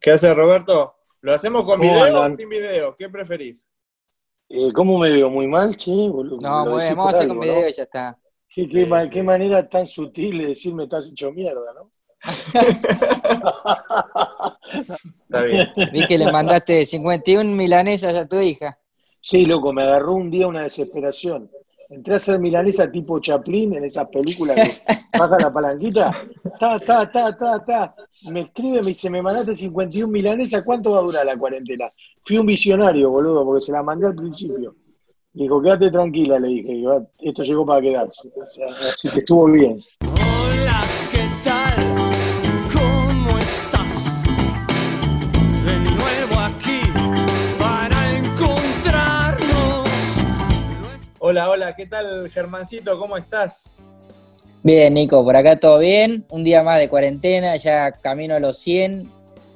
¿Qué hace Roberto? ¿Lo hacemos con video o sin video? ¿Qué preferís? Eh, ¿Cómo me veo? ¿Muy mal, che? No, muy bien, vamos a hacer con video y ya está. Qué, qué, manera tan sutil de decirme estás hecho mierda, ¿no? Está bien. Vi que le mandaste 51 milanesas a tu hija. Sí, loco, me agarró un día una desesperación. Entré a hacer milanesa tipo Chaplin en esas películas que baja la palanquita. Ta, ta, ta, ta, ta. Me escribe, me dice, me mandaste 51 milanesas, ¿cuánto va a durar la cuarentena? Fui un visionario, boludo, porque se la mandé al principio. Dijo, quédate tranquila, le dije, esto llegó para quedarse. así que estuvo bien. Hola, hola, ¿qué tal, Germancito? ¿Cómo estás? Bien, Nico, por acá todo bien. Un día más de cuarentena, ya camino a los 100,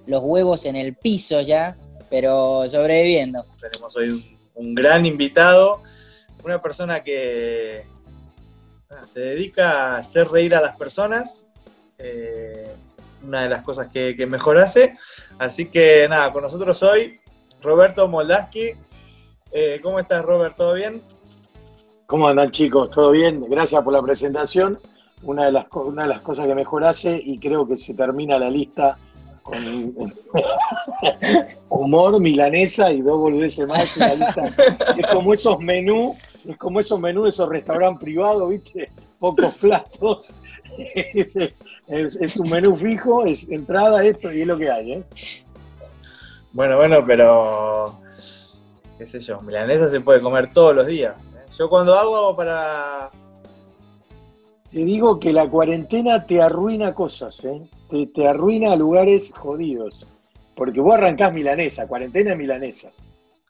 los huevos en el piso ya, pero sobreviviendo. Tenemos hoy un un gran invitado, una persona que se dedica a hacer reír a las personas, eh, una de las cosas que, mejor hace. Así que nada, con nosotros hoy Roberto Moldaski. Eh, ¿Cómo estás, Robert? ¿Todo bien? ¿Cómo andan, chicos? ¿Todo bien? Gracias por la presentación. Una de, las, una de las cosas que mejor hace y creo que se termina la lista con humor, milanesa y dos boludeces más. Es como esos menús, es como esos menús, esos restaurantes privados, ¿viste? Pocos platos. Es, un menú fijo, es entrada, esto y es lo que hay, ¿eh? Bueno, bueno, pero qué sé yo, milanesa se puede comer todos los días. Yo cuando hago, hago para... Te digo que la cuarentena te arruina cosas, ¿eh? te, arruina lugares jodidos. Porque vos arrancás milanesa, cuarentena milanesa,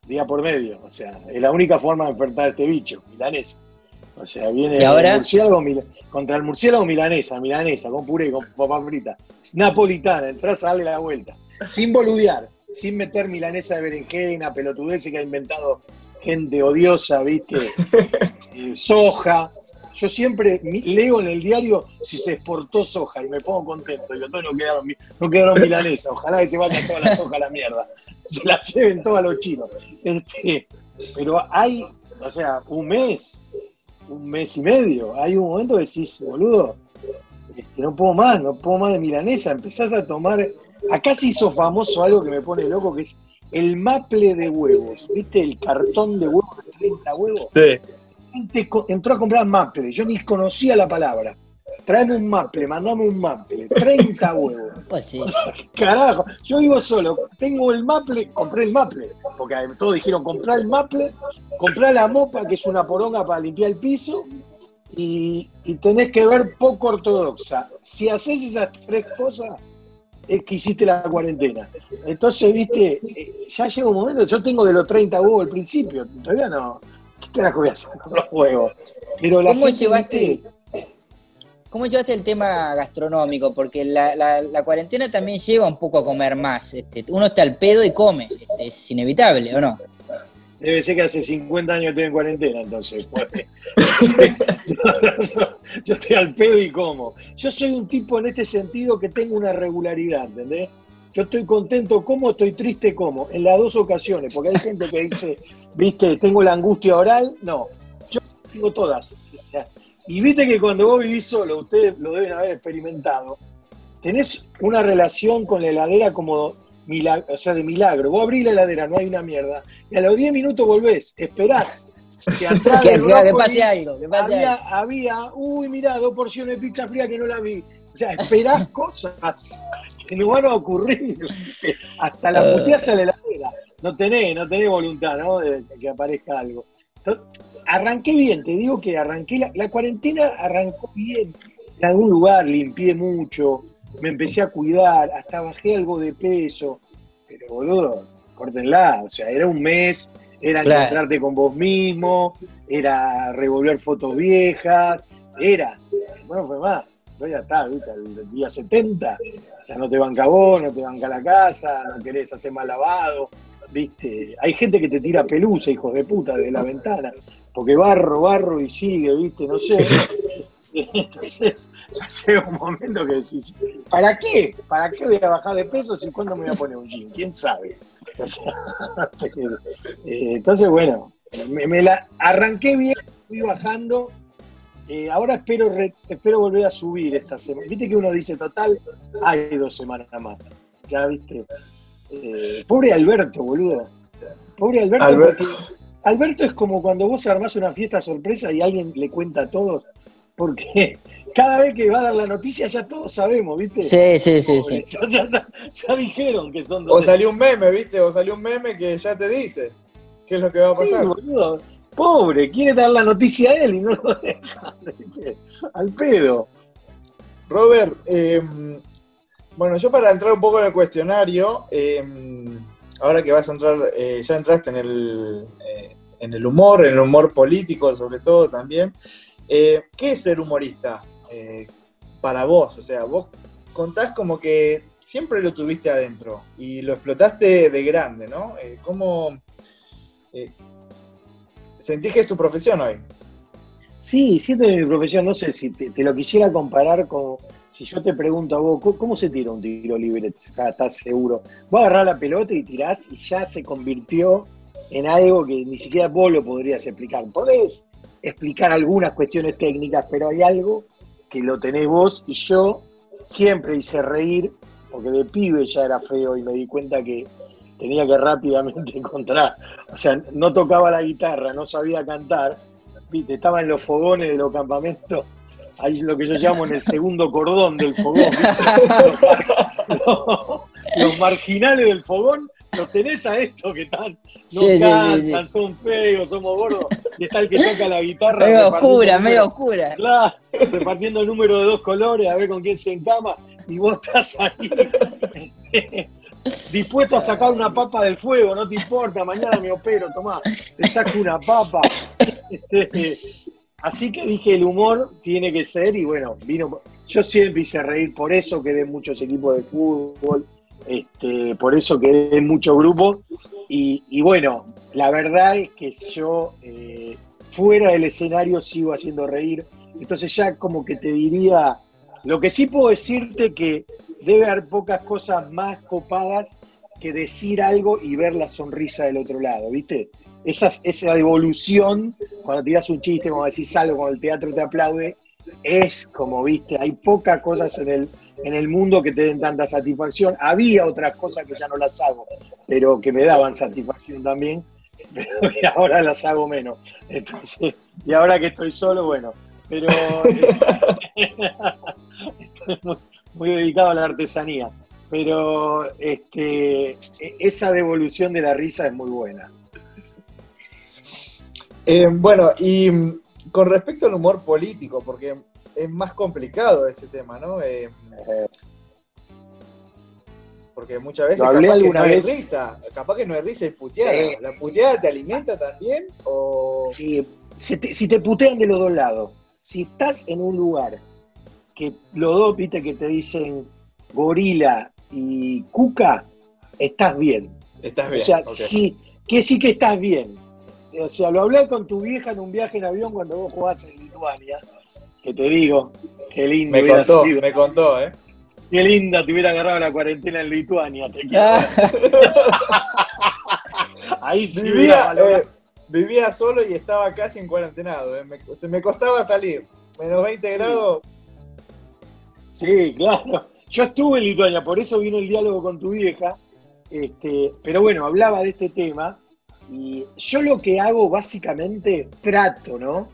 día por medio. O sea, es la única forma de enfrentar a este bicho, milanesa. O sea, viene el murciélago, contra el murciélago milanesa, milanesa, con puré, con papa frita. Napolitana, entras, sale la vuelta. Sin boludear, sin meter milanesa de berenjena, pelotudez que ha inventado gente odiosa, ¿viste? Eh, soja. Yo siempre leo en el diario si se exportó soja y me pongo contento. Digo, no quedaron, no quedaron milanesas. Ojalá que se vayan toda la soja a la mierda. Se la lleven todos los chinos. Este, pero hay, o sea, un mes, un mes y medio. Hay un momento que decís, boludo, este, no puedo más, no puedo más de milanesa. Empezás a tomar. Acá se hizo famoso algo que me pone loco, que es el maple de huevos. ¿Viste el cartón de huevos de 30 huevos? Sí entró a comprar maple, yo ni conocía la palabra. Traeme un maple, mandame un maple, 30 huevos. Pues sí. carajo, yo vivo solo, tengo el maple, compré el maple, porque todos dijeron comprar el maple, comprar la mopa, que es una poronga para limpiar el piso, y, tenés que ver poco ortodoxa. Si haces esas tres cosas, es que hiciste la cuarentena. Entonces, viste, eh, ya llega un momento, yo tengo de los 30 huevos al principio, todavía no, ¿Qué carajo voy a hacer con los juegos? Pero ¿Cómo, llevaste, ¿Cómo llevaste el tema gastronómico? Porque la, cuarentena también lleva un poco a comer más. Este, uno está al pedo y come. Este, es inevitable, ¿o no? Debe ser que hace 50 años estoy en cuarentena, entonces. Pues. yo estoy al pedo y como. Yo soy un tipo en este sentido que tengo una regularidad, ¿entendés? Yo estoy contento como, estoy triste como, en las dos ocasiones, porque hay gente que dice, viste, tengo la angustia oral, no, yo tengo todas. y viste que cuando vos vivís solo, ustedes lo deben haber experimentado, tenés una relación con la heladera como milagro, o sea, de milagro. Vos abrís la heladera, no hay una mierda, y a los 10 minutos volvés, esperás. Que, atrás que, que pase algo, que pase había, algo. había, uy, mirá, dos porciones de pizza fría que no la vi. O sea, esperás cosas que no van a ocurrir. Hasta la puteada sale la heladera. No tenés, no tenés voluntad, ¿no? De que aparezca algo. arranqué bien, te digo que arranqué, la, cuarentena arrancó bien. En algún lugar limpié mucho, me empecé a cuidar, hasta bajé algo de peso. Pero boludo, córtenla, o sea, era un mes, era encontrarte con vos mismo, era revolver fotos viejas, era, bueno, fue más, ya está, ¿viste? El día 70, ya no te banca vos, no te banca la casa, no querés hacer más lavado, ¿viste? Hay gente que te tira pelusa, hijos de puta, de la ventana, porque barro, barro y sigue, ¿viste? No sé. Entonces, ya llega un momento que decís, ¿para qué? ¿Para qué voy a bajar de peso si cuándo me voy a poner un jean? ¿Quién sabe? O sea, eh, entonces, bueno, me, me la arranqué bien, fui bajando. Eh, ahora espero, re- espero volver a subir esta semana. Viste que uno dice, total, hay dos semanas más. Ya viste. Eh, pobre Alberto, boludo. Pobre Alberto, Alberto. Alberto es como cuando vos armás una fiesta sorpresa y alguien le cuenta a todos, porque cada vez que va a dar la noticia ya todos sabemos, ¿viste? Sí, sí, sí, sí. Ya, ya- ya- ya dijeron que son O dos. salió un meme, ¿viste? O salió un meme que ya te dice qué es lo que va a Sí, pasar. boludo. Pobre, quiere dar la noticia a él y no lo deja. ¿viste? Al pedo. Robert, eh, bueno, yo para entrar un poco en el cuestionario, eh, ahora que vas a entrar, eh, ya entraste en el, eh, en el humor, en el humor político sobre todo también, eh, ¿qué es ser humorista eh, para vos? O sea, vos contás como que siempre lo tuviste adentro y lo explotaste de grande, ¿no? Eh, ¿Cómo sentís que es tu profesión hoy? Sí, siento que mi profesión, no sé si te, te lo quisiera comparar con. Si yo te pregunto a vos, ¿cómo, se tira un tiro libre? ¿Estás, estás seguro? Vos agarrás la pelota y tirás y ya se convirtió en algo que ni siquiera vos lo podrías explicar. Podés explicar algunas cuestiones técnicas, pero hay algo que lo tenés vos y yo siempre hice reír, porque de pibe ya era feo y me di cuenta que tenía que rápidamente encontrar. O sea, no tocaba la guitarra, no sabía cantar, viste, estaba en los fogones de los campamentos, ahí es lo que yo llamo en el segundo cordón del fogón, los- los marginales del fogón, los tenés a estos que están, no Sí, son feos, somos gordos, y está el que toca la guitarra. Medio oscura, medio oscura. Claro, repartiendo el número de dos colores, a ver con quién se encama, y vos estás ahí dispuesto a sacar una papa del fuego, no te importa, mañana me opero, tomá, te saco una papa. Este, así que dije, el humor tiene que ser, y bueno, vino, yo siempre hice reír, por eso quedé en muchos equipos de fútbol, este, por eso quedé en muchos grupos, y, bueno, la verdad es que yo eh, fuera del escenario sigo haciendo reír, entonces ya como que te diría, lo que sí puedo decirte que debe haber pocas cosas más copadas que decir algo y ver la sonrisa del otro lado, ¿viste? Esa, esa evolución, cuando tiras un chiste, cuando decís algo, cuando el teatro te aplaude, es como, ¿viste? Hay pocas cosas en el, en el mundo que te den tanta satisfacción. Había otras cosas que ya no las hago, pero que me daban satisfacción también, pero ahora las hago menos. Y ahora que estoy solo, bueno, pero estoy muy, muy dedicado a la artesanía. Pero este, e- esa devolución de la risa es muy buena. Eh, bueno, y mm, con respecto al humor político, porque es más complicado ese tema, ¿no? Eh, porque muchas veces capaz que no hay vez. risa, capaz que no hay risa y puteada. ¿La puteada te alimenta también? O... si, si te, si te putean de los dos lados, si estás en un lugar que los dos, viste, que te dicen gorila y cuca, estás bien. Estás bien. O sea, sí, que sí que estás bien. O sea, lo hablé con tu vieja en un viaje en avión cuando vos jugás en Lituania, que te digo, qué lindo Me hubiera contó, sido. me contó, ¿eh? Qué linda te hubiera agarrado la cuarentena en Lituania. Te. Ah, Ahí sí Vivía, eh, vivía solo y estaba casi en cuarentenado. ¿eh? Me, se me costaba salir. Menos 20 grados. Sí, claro. Yo estuve en Lituania, por eso vino el diálogo con tu vieja. Este, pero bueno, hablaba de este tema y yo lo que hago básicamente trato, ¿no?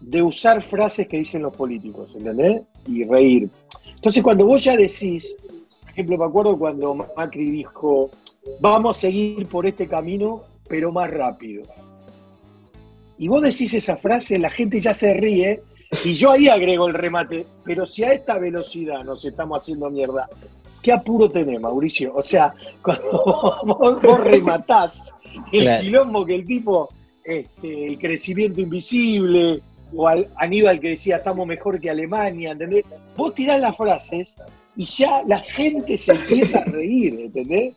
De usar frases que dicen los políticos, ¿entendés? Y reír. Entonces, cuando vos ya decís, por ejemplo, me acuerdo cuando Macri dijo, vamos a seguir por este camino, pero más rápido. Y vos decís esa frase, la gente ya se ríe y yo ahí agrego el remate, pero si a esta velocidad nos estamos haciendo mierda, ¿qué apuro tenés, Mauricio? O sea, cuando vos, vos rematás el Claro. quilombo que el tipo, este, el crecimiento invisible, o al Aníbal que decía estamos mejor que Alemania, ¿entendés? Vos tirás las frases y ya la gente se empieza a reír, ¿entendés?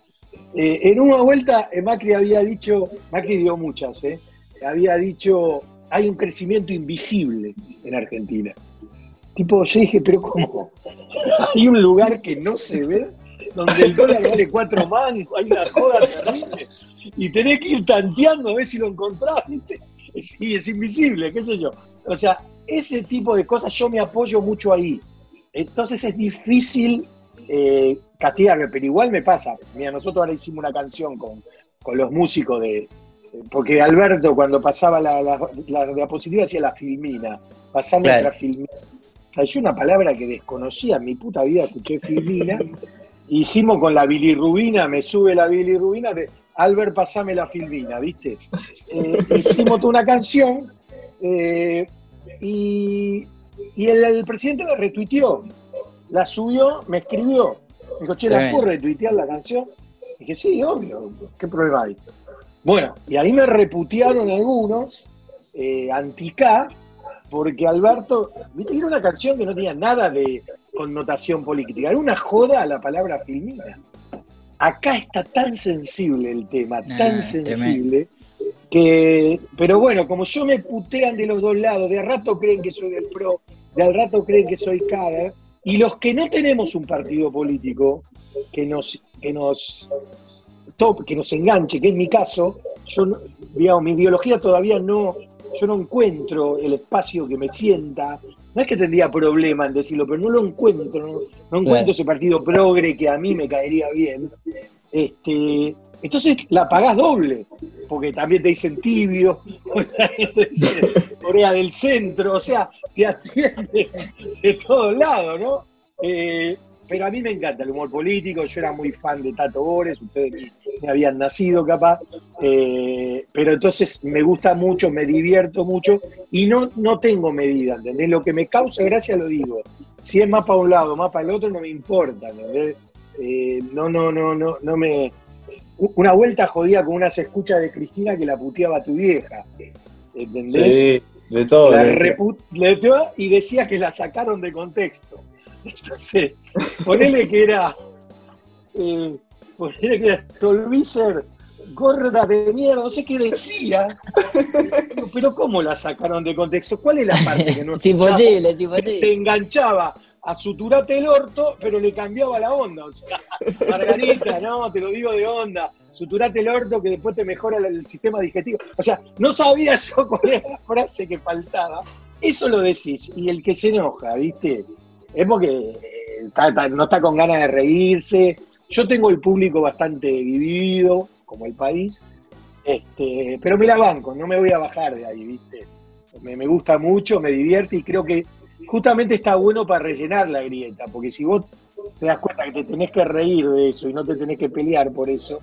Eh, en una vuelta eh, Macri había dicho, Macri dio muchas, ¿eh? había dicho, hay un crecimiento invisible en Argentina. Tipo, yo dije, pero ¿cómo? Hay un lugar que no se ve, donde el dólar vale cuatro mangos, hay una joda terrible, y tenés que ir tanteando a ver si lo encontrás, ¿viste? Y es invisible, qué sé yo. O sea, ese tipo de cosas yo me apoyo mucho ahí. Entonces es difícil eh, castigarme, pero igual me pasa. Mira, nosotros ahora hicimos una canción con, con los músicos de. Porque Alberto, cuando pasaba la, la, la diapositiva, hacía la filmina. Pasando Claro. la filmina. Cayó una palabra que desconocía en mi puta vida, escuché filmina. Hicimos con la bilirrubina, me sube la bilirrubina, de Albert, pasame la filmina, ¿viste? Eh, hicimos una canción eh, y, y el, el presidente la retuiteó, la subió, me escribió, me dijo, che, ¿la puedo retuitear la canción? Dije, sí, obvio, ¿qué problema hay? Bueno, y ahí me reputearon algunos, eh, anti-K, porque Alberto, viste, era una canción que no tenía nada de connotación política, era una joda a la palabra filmina. Acá está tan sensible el tema, Ah, tan sensible, que, pero bueno, como yo me putean de los dos lados, de a rato creen que soy del PRO, de al rato creen que soy CADA, y los que no tenemos un partido político que nos, que nos, top, que nos enganche, que es mi caso, yo, digamos, mi ideología todavía no, yo no encuentro el espacio que me sienta. No es que tendría problema en decirlo, pero no lo encuentro, no, no encuentro Claro. ese partido progre que a mí me caería bien. Este, entonces la pagás doble, porque también te dicen tibio, Corea del Centro, o sea, te atienden de todos lados, ¿no? Eh, pero a mí me encanta el humor político, yo era muy fan de Tato Bores, ustedes ni habían nacido capaz, eh, pero entonces me gusta mucho, me divierto mucho y no, no tengo medida, ¿entendés? Lo que me causa gracia lo digo. Si es más para un lado, más para el otro, no me importa, ¿entendés? Eh, no, no, no, no, no me. Una vuelta jodida con unas escuchas de Cristina que la puteaba tu vieja. ¿Entendés? Sí, de todo. La y decía que la sacaron de contexto. Entonces, ponele que era. Eh, ponele que era Stolbizer, gorda de mierda, no sé qué decía. Pero ¿cómo la sacaron de contexto? ¿Cuál es la parte que no Es imposible, es se imposible. enganchaba a suturate el orto, pero le cambiaba la onda. O sea, Margarita, no, te lo digo de onda. Suturate el orto que después te mejora el, sistema digestivo. O sea, no sabía yo cuál era la frase que faltaba. Eso lo decís. Y el que se enoja, ¿viste? Es porque eh, está- está- no está con ganas de reírse. Yo tengo el público bastante dividido, como el país. Este, pero me la banco, no me voy a bajar de ahí, ¿viste? Me, me gusta mucho, me divierte y creo que justamente está bueno para rellenar la grieta, porque si vos te das cuenta que te tenés que reír de eso y no te tenés que pelear por eso,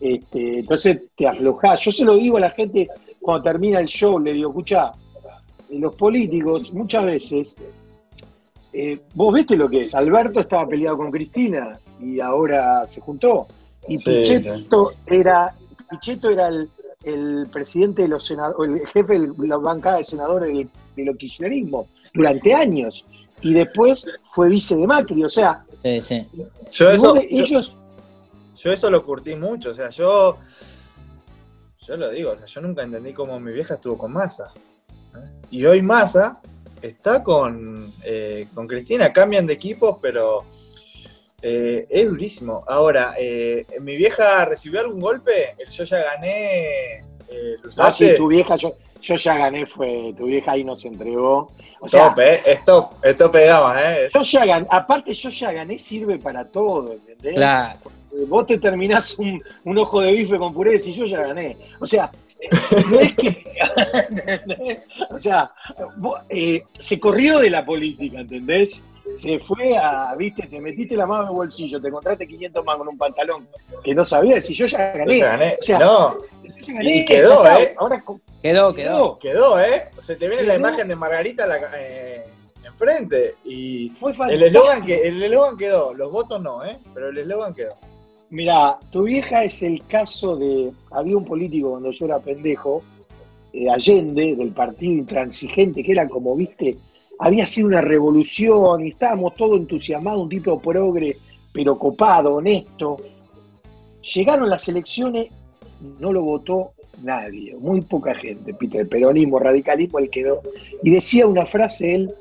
este, entonces te aflojás. Yo se lo digo a la gente cuando termina el show, le digo, escucha, los políticos muchas veces, eh, vos viste lo que es, Alberto estaba peleado con Cristina y ahora se juntó, y Sí, Pichetto era, Pichetto era el, el presidente de los senadores, el jefe de la bancada de senadores del, del kirchnerismo durante años, y después fue vice de Macri, o sea, Sí, sí. Yo eso, vos de- yo- ellos yo eso lo curtí mucho. O sea, yo. Yo lo digo, o sea, yo nunca entendí cómo mi vieja estuvo con Massa. ¿eh? Y hoy Massa está con, eh, con Cristina, cambian de equipos, pero eh, es durísimo. Ahora, eh, ¿mi vieja recibió algún golpe? El yo ya gané. Eh, Ah, sí, tu vieja, yo, yo ya gané, fue, tu vieja ahí nos entregó. O sea, Top, eh, es top, esto pegaba, ¿eh? yo ya gané, aparte yo ya gané sirve para todo, ¿entendés? Claro. Vos te terminás un, un ojo de bife con puré y yo ya gané. O sea, no es que. o sea, vos, eh, se corrió de la política, ¿entendés? Se fue a, viste, te metiste la mano en el bolsillo, te encontraste 500 más con un pantalón que no sabías si yo ya Yo gané. ya gané. O sea, no, Yo ya gané, y quedó. ¿eh? Ahora Quedó, quedó. quedó, ¿eh? O sea, te viene la imagen de Margarita la- eh, enfrente y fue el eslogan que el eslogan quedó, los votos no, ¿eh? Pero el eslogan quedó. Mira, tu vieja es el caso de. Había un político cuando yo era pendejo, eh, Allende, del partido intransigente, que era como, viste, había sido una revolución y estábamos todos entusiasmados, un tipo progre, pero copado, honesto. Llegaron las elecciones, no lo votó nadie, muy poca gente, Peter, peronismo, radicalismo, él quedó. Y decía una frase él,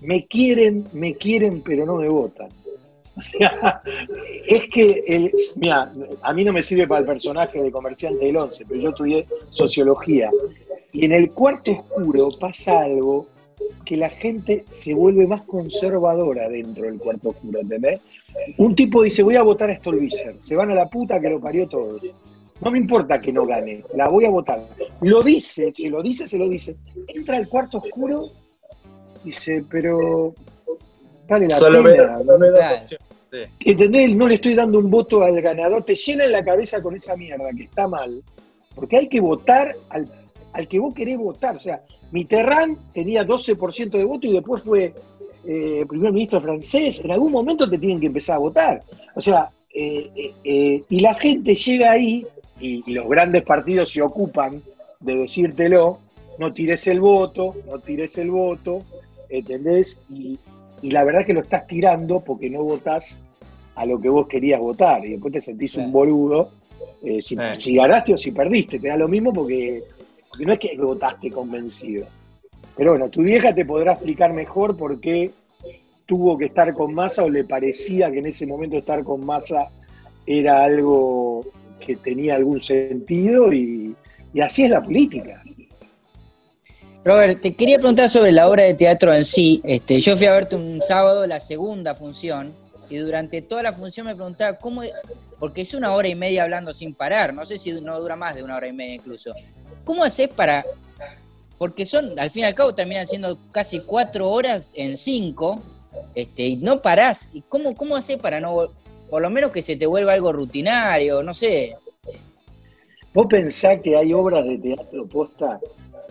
me quieren, me quieren, pero no me votan. O sea, es que, el, mira, a mí no me sirve para el personaje de comerciante del 11, pero yo estudié sociología. Y en el cuarto oscuro pasa algo que la gente se vuelve más conservadora dentro del cuarto oscuro, ¿entendés? Un tipo dice, voy a votar a Stolbizer, se van a la puta que lo parió todos. No me importa que no gane, la voy a votar. Lo dice, se lo dice, se lo dice. Entra al cuarto oscuro, dice, pero vale la Solo me, das. Sí. ¿Entendés? No le estoy dando un voto al ganador. Te llena en la cabeza con esa mierda que está mal. Porque hay que votar al, al que vos querés votar. O sea, Mitterrand tenía 12% de voto y después fue eh, primer ministro francés. En algún momento te tienen que empezar a votar. O sea, eh, eh, y la gente llega ahí y, y los grandes partidos se ocupan de decírtelo. No tires el voto, no tires el voto, ¿entendés? Y, y la verdad que lo estás tirando porque no votás a lo que vos querías votar y después te sentís un boludo eh, si, si ganaste o si perdiste, te da lo mismo porque, no es que votaste convencido. Pero bueno, tu vieja te podrá explicar mejor por qué tuvo que estar con masa o le parecía que en ese momento estar con masa era algo que tenía algún sentido y, y así es la política. Robert, te quería preguntar sobre la obra de teatro en sí. Este, yo fui a verte un sábado la segunda función y durante toda la función me preguntaba cómo, porque es una hora y media hablando sin parar, no sé si no dura más de una hora y media incluso. ¿Cómo haces para, porque son, al fin y al cabo terminan siendo casi cuatro horas en cinco, este, y no parás? ¿Y cómo, cómo haces para no, por lo menos que se te vuelva algo rutinario, no sé? Vos pensás que hay obras de teatro posta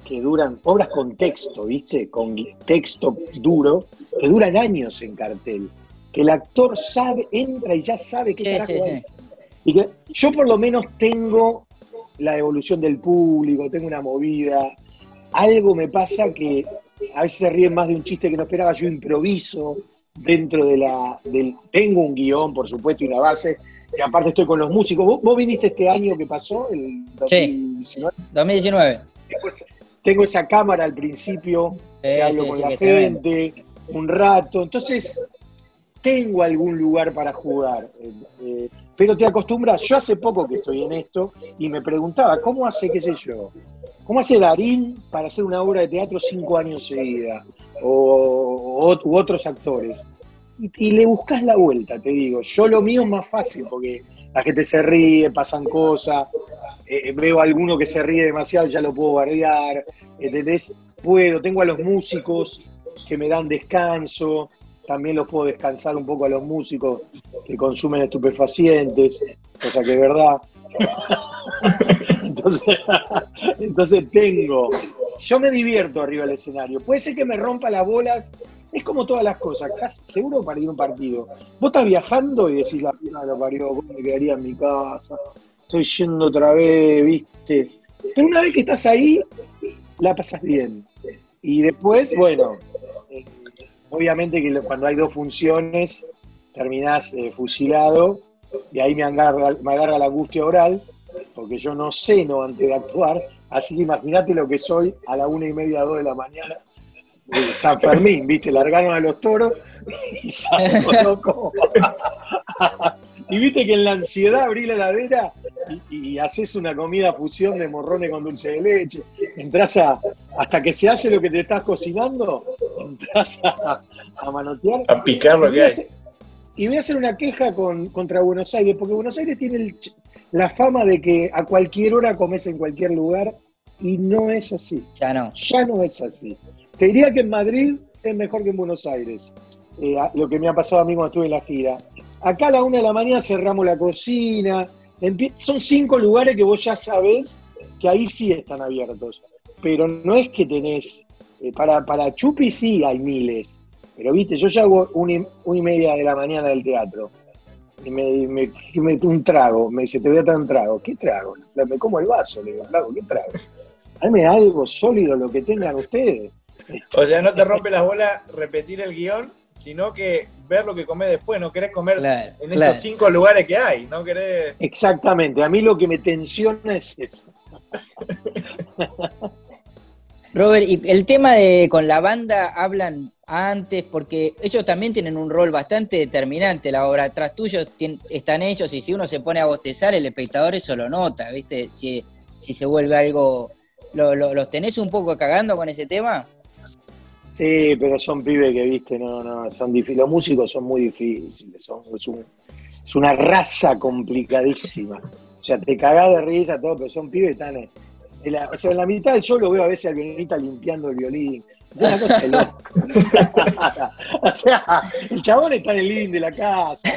que duran, obras con texto, ¿viste? Con texto duro, que duran años en cartel. Que el actor sabe, entra y ya sabe qué Sí, carajo sí, sí. es. Y que yo por lo menos tengo la evolución del público, tengo una movida. Algo me pasa que a veces se ríen más de un chiste que no esperaba, yo improviso dentro de la, del, tengo un guion, por supuesto, y una base, y aparte estoy con los músicos. ¿Vos, vos viniste este año que pasó, el Sí. 2019? 2019. Después tengo esa cámara al principio, que hablo sí, con sí, la gente, un rato. Entonces, tengo algún lugar para jugar. eh, eh, pero te acostumbras. Yo hace poco que estoy en esto y me preguntaba, ¿cómo hace, qué sé yo? ¿Cómo hace Darín para hacer una obra de teatro cinco años seguida? O, u otros actores. Y, y le buscas la vuelta, te digo. Yo lo mío es más fácil porque la gente se ríe, pasan cosas. eh, veo a alguno que se ríe demasiado, ya lo puedo bardear. ¿Entendés? Puedo, tengo a los músicos que me dan descanso, también los puedo descansar un poco a los músicos que consumen estupefacientes, cosa que es verdad. entonces, entonces tengo, yo me divierto arriba del escenario. Puede ser que me rompa las bolas, es como todas las cosas, casi seguro para un partido. Vos estás viajando y decís, la puta lo parió, vos me quedaría en mi casa, estoy yendo otra vez, viste. Pero una vez que estás ahí, la pasas bien. Y después, bueno, obviamente que cuando hay dos funciones, terminás eh, fusilado y ahí me agarra, me agarra la angustia oral, porque yo no ceno antes de actuar, así que imagínate lo que soy a la una y media, dos de la mañana, de San Fermín, ¿viste? Largaron a los toros y salgo y viste que en la ansiedad abrí la heladera y, y haces una comida fusión de morrones con dulce de leche. Entrás a, hasta que se hace lo que te estás cocinando, entras a, a manotear. A picar lo Y voy que a hay. hacer- Y voy a hacer una queja con- contra Buenos Aires, porque Buenos Aires tiene el la fama de que a cualquier hora comes en cualquier lugar y no es así. Ya no. Ya no es así. Te diría que en Madrid es mejor que en Buenos Aires, eh, lo que me ha pasado a mí cuando estuve en la gira. Acá a la una de la mañana cerramos la cocina, son cinco lugares que vos ya sabés que ahí sí están abiertos, pero no es que tenés, eh, para, para Chupi sí hay miles, pero viste, yo ya hago una y, una y media de la mañana del teatro. Y me, me, me- un trago, me dice, te voy a dar un trago. ¿Qué trago? Me como el vaso, le digo, flaco, ¿qué trago? Dame algo sólido, lo que tengan ustedes. O sea, no te rompe las bolas repetir el guion, sino que ver lo que comés después. No querés comer Claro, en claro. esos cinco lugares que hay. No querés. Exactamente, a mí lo que me tensiona es eso. Robert, y el tema de con la banda hablan antes, porque ellos también tienen un rol bastante determinante. La obra tras tuyo están ellos, y si uno se pone a bostezar, el espectador eso lo nota, ¿viste? Si, si se vuelve algo. ¿lo- lo- ¿Los tenés un poco cagando con ese tema? Sí, pero son pibes que, viste, no, no, son difíciles. Los músicos son muy difíciles, son, es, un- una raza complicadísima. O sea, te cagás de risa, todo, pero son pibes están. En- la, o sea, en la mitad yo lo veo a veces al violinista limpiando el violín. Cosa de loco. o sea, el chabón está en el living de la casa.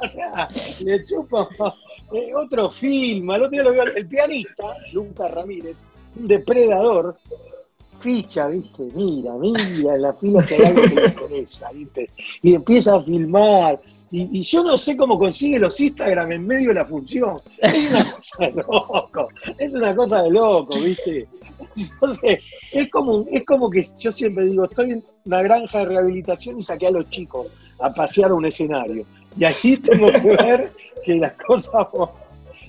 o sea, le chupa eh, otro film. Al otro día lo veo el pianista, Lucas Ramírez, un depredador, ficha, ¿viste? Mira, mira, la fila que hay que le interesa, ¿viste? Y empieza a filmar. Y, y yo no sé cómo consigue los Instagram en medio de la función. Es una cosa de loco. Es una cosa de loco, ¿viste? Entonces, es como, es como que yo siempre digo, estoy en una granja de rehabilitación y saqué a los chicos a pasear a un escenario. Y aquí tengo que ver que las cosas...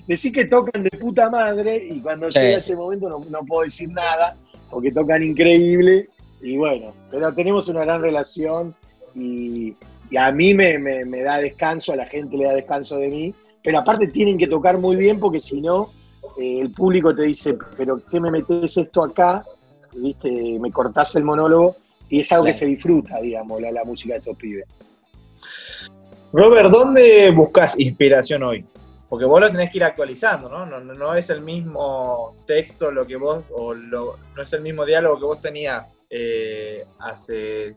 Decir que tocan de puta madre y cuando Sí, llega ese momento no, no puedo decir nada porque tocan increíble y bueno, pero tenemos una gran relación y, y a mí me, me- me da descanso, a la gente le da descanso de mí, pero aparte tienen que tocar muy bien porque si no, eh, el público te dice, pero ¿qué me metes esto acá? ¿Viste? Me cortás el monólogo y es algo que se disfruta, digamos, la, la música de estos pibes. Robert, ¿dónde buscas inspiración hoy? Porque vos lo tenés que ir actualizando, ¿no? No, no- no es el mismo texto lo que vos, o lo- no es el mismo diálogo que vos tenías eh, hace,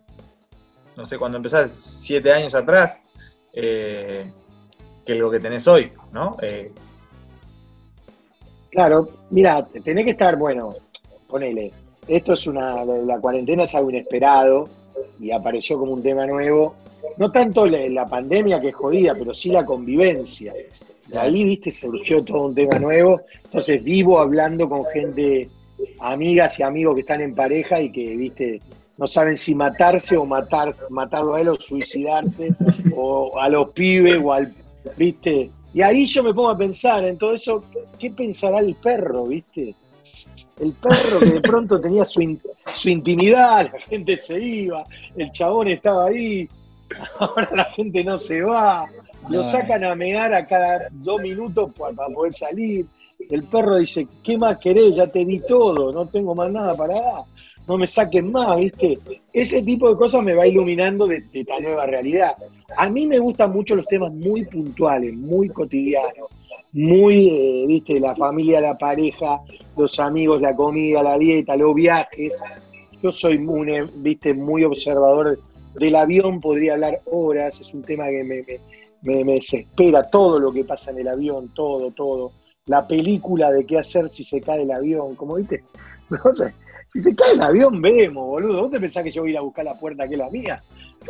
no sé, cuando empezás, siete años atrás, eh, que lo que tenés hoy, ¿no? Eh, Claro, mira, tenés que estar, bueno, ponele, esto es una, la, cuarentena es algo inesperado y apareció como un tema nuevo, no tanto la, la pandemia que es jodida, pero sí la convivencia. De ahí, viste, surgió todo un tema nuevo, entonces vivo hablando con gente, amigas y amigos que están en pareja y que, viste, no saben si matarse o matar, matarlo a él o suicidarse, o a los pibes o al, viste, y ahí yo me pongo a pensar en todo eso, ¿qué pensará el perro, viste? El perro que de pronto tenía su, in- su intimidad, la gente se iba, el chabón estaba ahí, ahora la gente no se va, lo sacan a mear a cada dos minutos pa- para, poder salir. El perro dice, ¿qué más querés? Ya te di todo, no tengo más nada para dar, no me saquen más, ¿viste? Ese tipo de cosas me va iluminando de, esta nueva realidad. A mí me gustan mucho los temas muy puntuales, muy cotidianos, muy, eh, viste, la familia, la pareja, los amigos, la comida, la dieta, los viajes. Yo soy muy, eh, viste, muy observador del avión, podría hablar horas, es un tema que me, me, me- me desespera, todo lo que pasa en el avión, todo, todo. La película de qué hacer si se cae el avión, como viste, no sé, si se cae el avión vemos, boludo. ¿Vos te pensás que yo voy a ir a buscar la puerta que es la mía?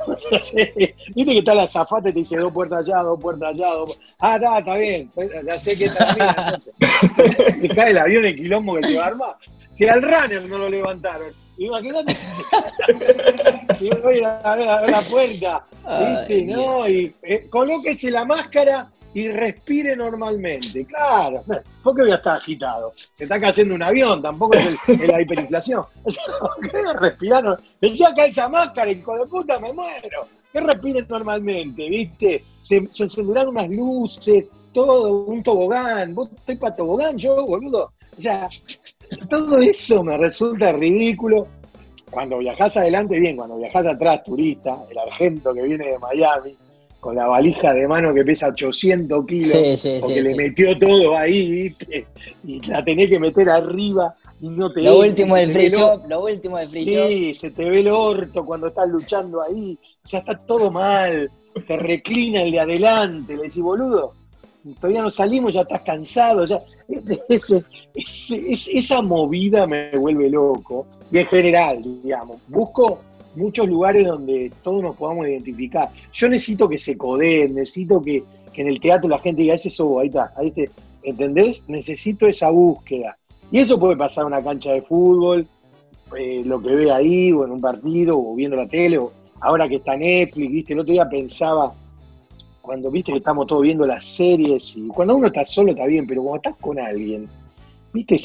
O sea, sí, Viste que está la zafata y te dice dos puertas allá, dos puertas allá, dos Ah, está, está bien. Ya sé que está bien. Entonces, se cae el avión, el quilombo que se va a armar. Si al runner no lo levantaron. Imagínate si voy a ver a ver la puerta, ¿viste? Ay, ¿no? Y eh, colóquese la máscara y respire normalmente. Claro, ¿por qué voy a estar agitado? Se está cayendo un avión, tampoco es, el- es la hiperinflación. O sea, ¿por qué respirar? no- Decía acá esa máscara, hijo de puta, me muero. Que respire normalmente, ¿viste? Se, se unas luces, todo, un tobogán. ¿Vos estoy para tobogán yo, boludo? O sea, todo eso me resulta ridículo. Cuando viajás adelante, bien, cuando viajás atrás, turista, el argento que viene de Miami, con la valija de mano que pesa 800 kilos, Sí, sí, porque sí, le metió todo ahí, ¿viste? Y la tenés que meter arriba y no te Lo entra, último del free shop, lo último del free shop. Sí, se te ve el orto cuando estás luchando ahí. Sea, está todo mal. Te reclina el de adelante. Le decís, boludo, todavía no salimos, ya estás cansado. Ya. Ese- ese- ese- esa movida me vuelve loco. Y en general, digamos, busco muchos lugares donde todos nos podamos identificar. Yo necesito que se codeen, necesito que, en el teatro la gente diga, ese sos vos, ahí está, ahí te, ¿entendés? Necesito esa búsqueda. Y eso puede pasar en una cancha de fútbol, eh, lo que ve ahí, o en un partido, o viendo la tele, o ahora que está Netflix, ¿viste? El otro día pensaba, cuando viste que estamos todos viendo las series, y cuando uno está solo está bien, pero cuando estás con alguien, ¿viste?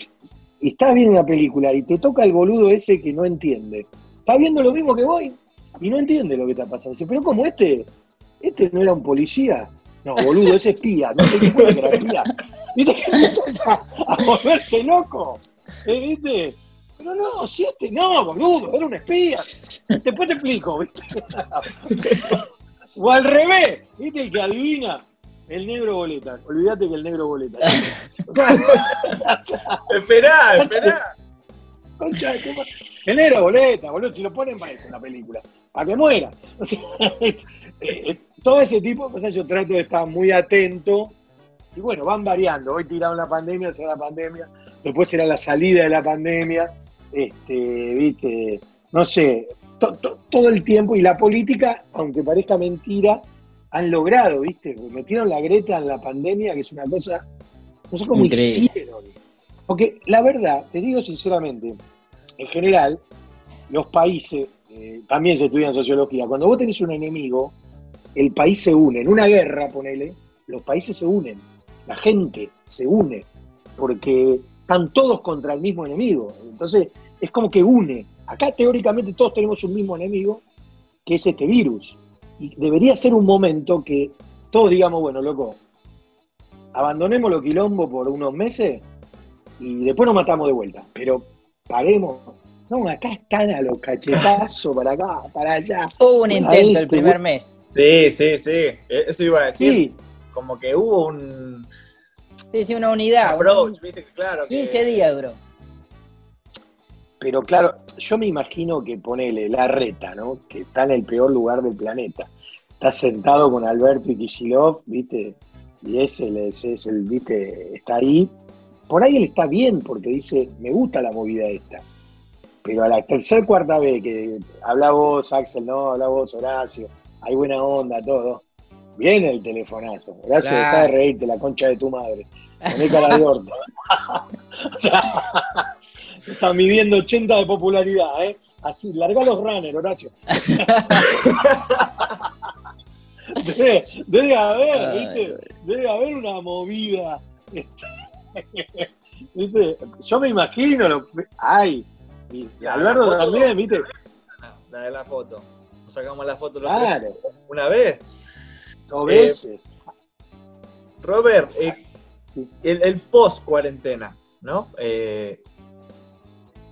Estás viendo una película y te toca el boludo ese que no entiende. Está viendo lo mismo que voy y no entiende lo que está pasando. Dice, pero como este, este no era un policía. No, boludo, ese espía. No te que era espía. ¿Viste que empezás a, a volverse loco? ¿Eh, ¿Viste? Pero no, si este no, boludo, era un espía. Después te explico, ¿viste? O al revés, ¿viste? El que adivina, el negro boleta. Olvídate que el negro boleta. Esperá, esperá. Concha de tu negro boleta, boludo, si lo ponen para eso en la película, para que muera. O sea, eh, eh, todo ese tipo de cosas yo trato de estar muy atento. Y bueno, van variando. Hoy tiraron la pandemia, será la pandemia. Después será la salida de la pandemia. Este, viste, no sé, to- to- todo el tiempo. Y la política, aunque parezca mentira, han logrado, viste. Metieron la Greta en la pandemia, que es una cosa, no sé cómo Increíble. hicieron. Porque la verdad, te digo sinceramente, en general, los países, eh, también se estudia en sociología, cuando vos tenés un enemigo, el país se une. En una guerra, ponele, los países se unen, la gente se une, porque están todos contra el mismo enemigo. Entonces, es como que une. Acá teóricamente todos tenemos un mismo enemigo, que es este virus. Y debería ser un momento que todos digamos, bueno, loco, abandonemos los quilombos por unos meses y después nos matamos de vuelta. Pero paremos. No, acá están a los cachetazos, para acá, para allá. Hubo un intento el primer mes. Sí, sí, sí. Eh, Eso iba a decir. Sí, Como que hubo un Sí, sí, una unidad. approach, viste, que claro. que- 15 días duró. pero claro, yo me imagino que ponele la reta, ¿no? Que está en el peor lugar del planeta. Está sentado con Alberto y Kicillof, ¿viste? Y es el, es, es el, ¿viste? Está ahí. Por ahí él está bien porque dice, me gusta la movida esta. Pero a la tercera cuarta vez que habla vos, Axel, no, habla vos, Horacio, hay buena onda, todo. Viene el telefonazo. Horacio, Claro. deja de reírte, la concha de tu madre. Poné cara de orto. o sea, está midiendo 80 de popularidad, ¿eh? Así, larga los runners, Horacio. debe, debe haber, ¿viste? Debe haber una movida. ¿Viste? Yo me imagino, lo, ay, y Alberto la también, ¿viste? La de la foto. Nos sacamos la foto los Claro, tres una vez. dos Eh, veces. Robert, eh, Sí. el, el post cuarentena, ¿no? Eh,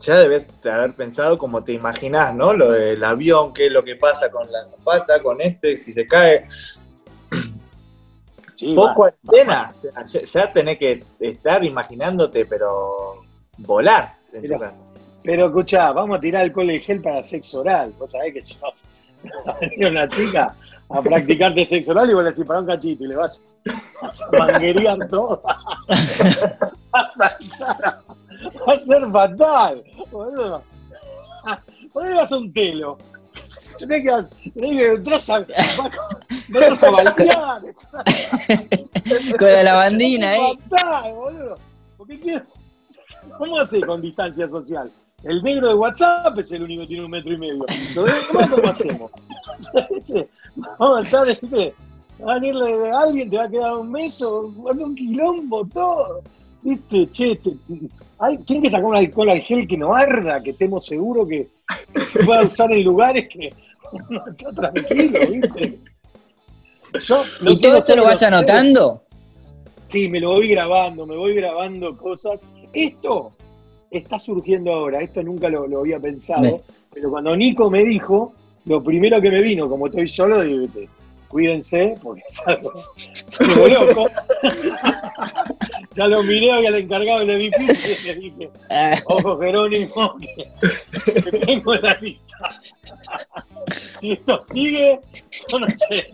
ya debes de haber pensado como te imaginás, ¿no? Lo del avión, qué es lo que pasa con la zapata, con este, si se cae. Sí, va. cuarentena, ya, ya- ya tenés que estar imaginándote, pero en Mirá. tu casa. Pero escuchá, vamos a tirar alcohol en gel para sexo oral. Vos sabés que yo va a venir una chica a practicarte sexo oral y vos le decís para un cachito y le vas a manguerear todo. Vas a, estar- va a ser fatal, boludo. ¿Por qué vas a un telo? Tenés que, tenés que entras a, vas a. Con la lavandina quiero- ¿Cómo hace con distancia social? El negro de WhatsApp es el único que tiene un metro y medio. ¿Lo demás cómo hacemos? Vamos a estar, ¿viste? Va a venirle a alguien, te va a quedar un mes o va a ser un quilombo todo. ¿Viste? Che, te- hay, tienen que sacar un alcohol al gel que no arda, que estemos seguros que se pueda usar en lugares que uno está tranquilo, ¿viste? Yo, ¿Y todo esto lo vas anotando? Sí, me lo voy grabando, me voy grabando cosas. Esto está surgiendo ahora, esto nunca lo, lo había pensado, pero cuando Nico me dijo, lo primero que me vino, como estoy solo, digo, "Viste, cuídense, porque salgo, salgo loco. ya lo miré al encargado del edificio y le dije, ojo Jerónimo, que, que tengo la lista. si esto sigue, yo no sé.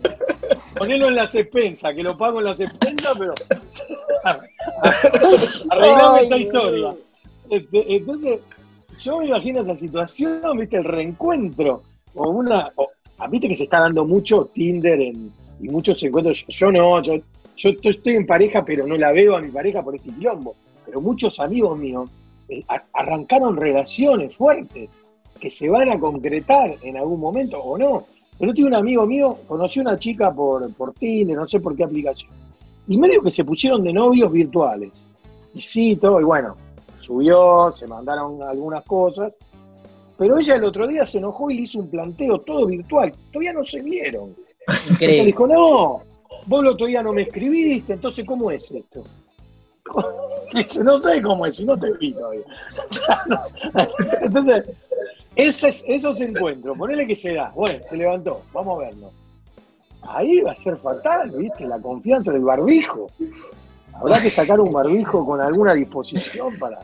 Ponelo en las expensas, que lo pago en las expensas, pero arreglame esta historia. Este, entonces, yo me imagino esa situación, viste, el reencuentro, o una, o- ah, viste que se está dando mucho Tinder en, y muchos encuentros, yo no, yo, yo estoy- en pareja, pero no la veo a mi pareja por este quilombo, pero muchos amigos míos eh, a- arrancaron relaciones fuertes que se van a concretar en algún momento o no. Pero tengo un amigo mío, conocí una chica por, por Tinder, no sé por qué aplicación, y medio que se pusieron de novios virtuales. Y sí, todo, y bueno, subió, se mandaron algunas cosas, pero ella el otro día se enojó y le hizo un planteo todo virtual. Todavía no se vieron. Increíble. dijo, no, vos el otro día no me escribiste, entonces ¿cómo es esto? Dice, no sé cómo es, si no te vi todavía. Entonces, esos, esos encuentros, ponele que se da, bueno, se levantó, vamos a verlo. Ahí va a ser fatal, ¿viste? La confianza del barbijo. Habrá que sacar un barbijo con alguna disposición para,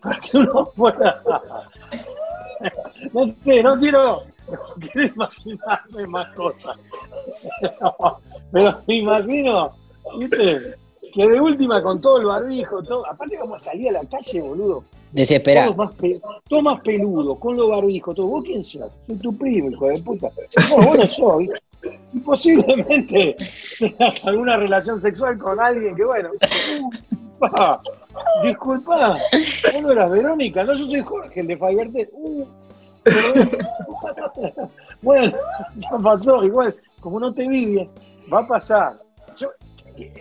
para que uno pueda. No sé, no quiero, no quiero imaginarme más cosas. Pero me imagino, ¿viste? Que de última con todo el barbijo, todo. Aparte, vamos a salir a la calle, boludo. Desesperado. Todos más, pe- todos más peludos, con los barbijos, todo. ¿Vos quién sos? Soy tu primo, hijo de puta. No, vos no sos. Y posiblemente tengas alguna relación sexual con alguien que, bueno, uh, pa, disculpa, vos no eras Verónica, no, yo soy Jorge, el de Fivertel. Uh, bueno, ya pasó, igual, como no te vi bien, va a pasar. Yo,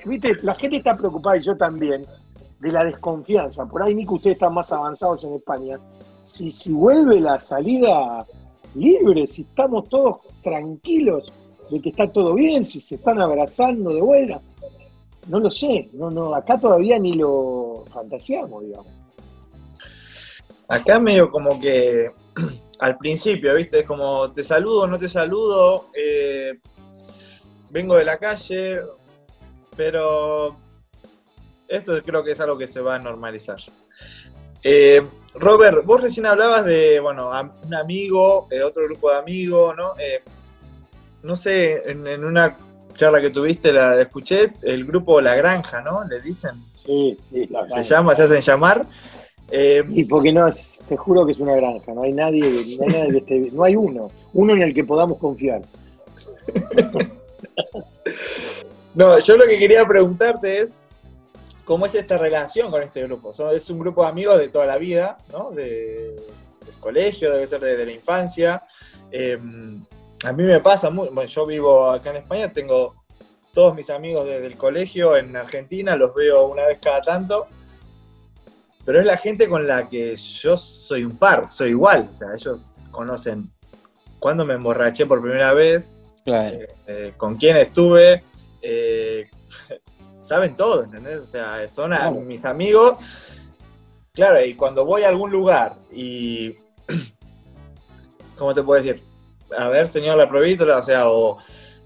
viste, la gente está preocupada y yo también de la desconfianza. Por ahí, Nico, ustedes están más avanzados en España. Si, si vuelve la salida libre, si estamos todos tranquilos de que está todo bien, si se están abrazando de vuelta, no lo sé. No, no, acá todavía ni lo fantaseamos, digamos. Acá medio como que al principio, ¿viste? Es como te saludo, no te saludo, eh, vengo de la calle, pero eso creo que es algo que se va a normalizar. Eh, Robert, vos recién hablabas de, bueno, un amigo, eh, otro grupo de amigos, ¿no? No sé, en una charla que tuviste, la escuché, el grupo La Granja, ¿no? Le dicen, Sí, sí, la se granja. llama, se hacen llamar. Eh, Y porque no es, te juro que es una granja, no hay nadie, no hay, nadie que esté- no hay uno, uno en el que podamos confiar. No, yo lo que quería preguntarte es, ¿cómo es esta relación con este grupo? Son- es un grupo de amigos de toda la vida, ¿no? De- del colegio, debe ser desde la infancia. Eh, a mí me pasa, muy, bueno, yo vivo acá en España, tengo todos mis amigos desde el colegio en Argentina, los veo una vez cada tanto, pero es la gente con la que yo soy un par, soy igual, o sea, ellos conocen cuándo me emborraché por primera vez, Claro. eh, con quién estuve, eh, saben todo, ¿entendés? O sea, son a- Claro. mis amigos. Claro, y cuando voy a algún lugar y. ¿Cómo te puedo decir? A ver, señor la provítola, o sea, o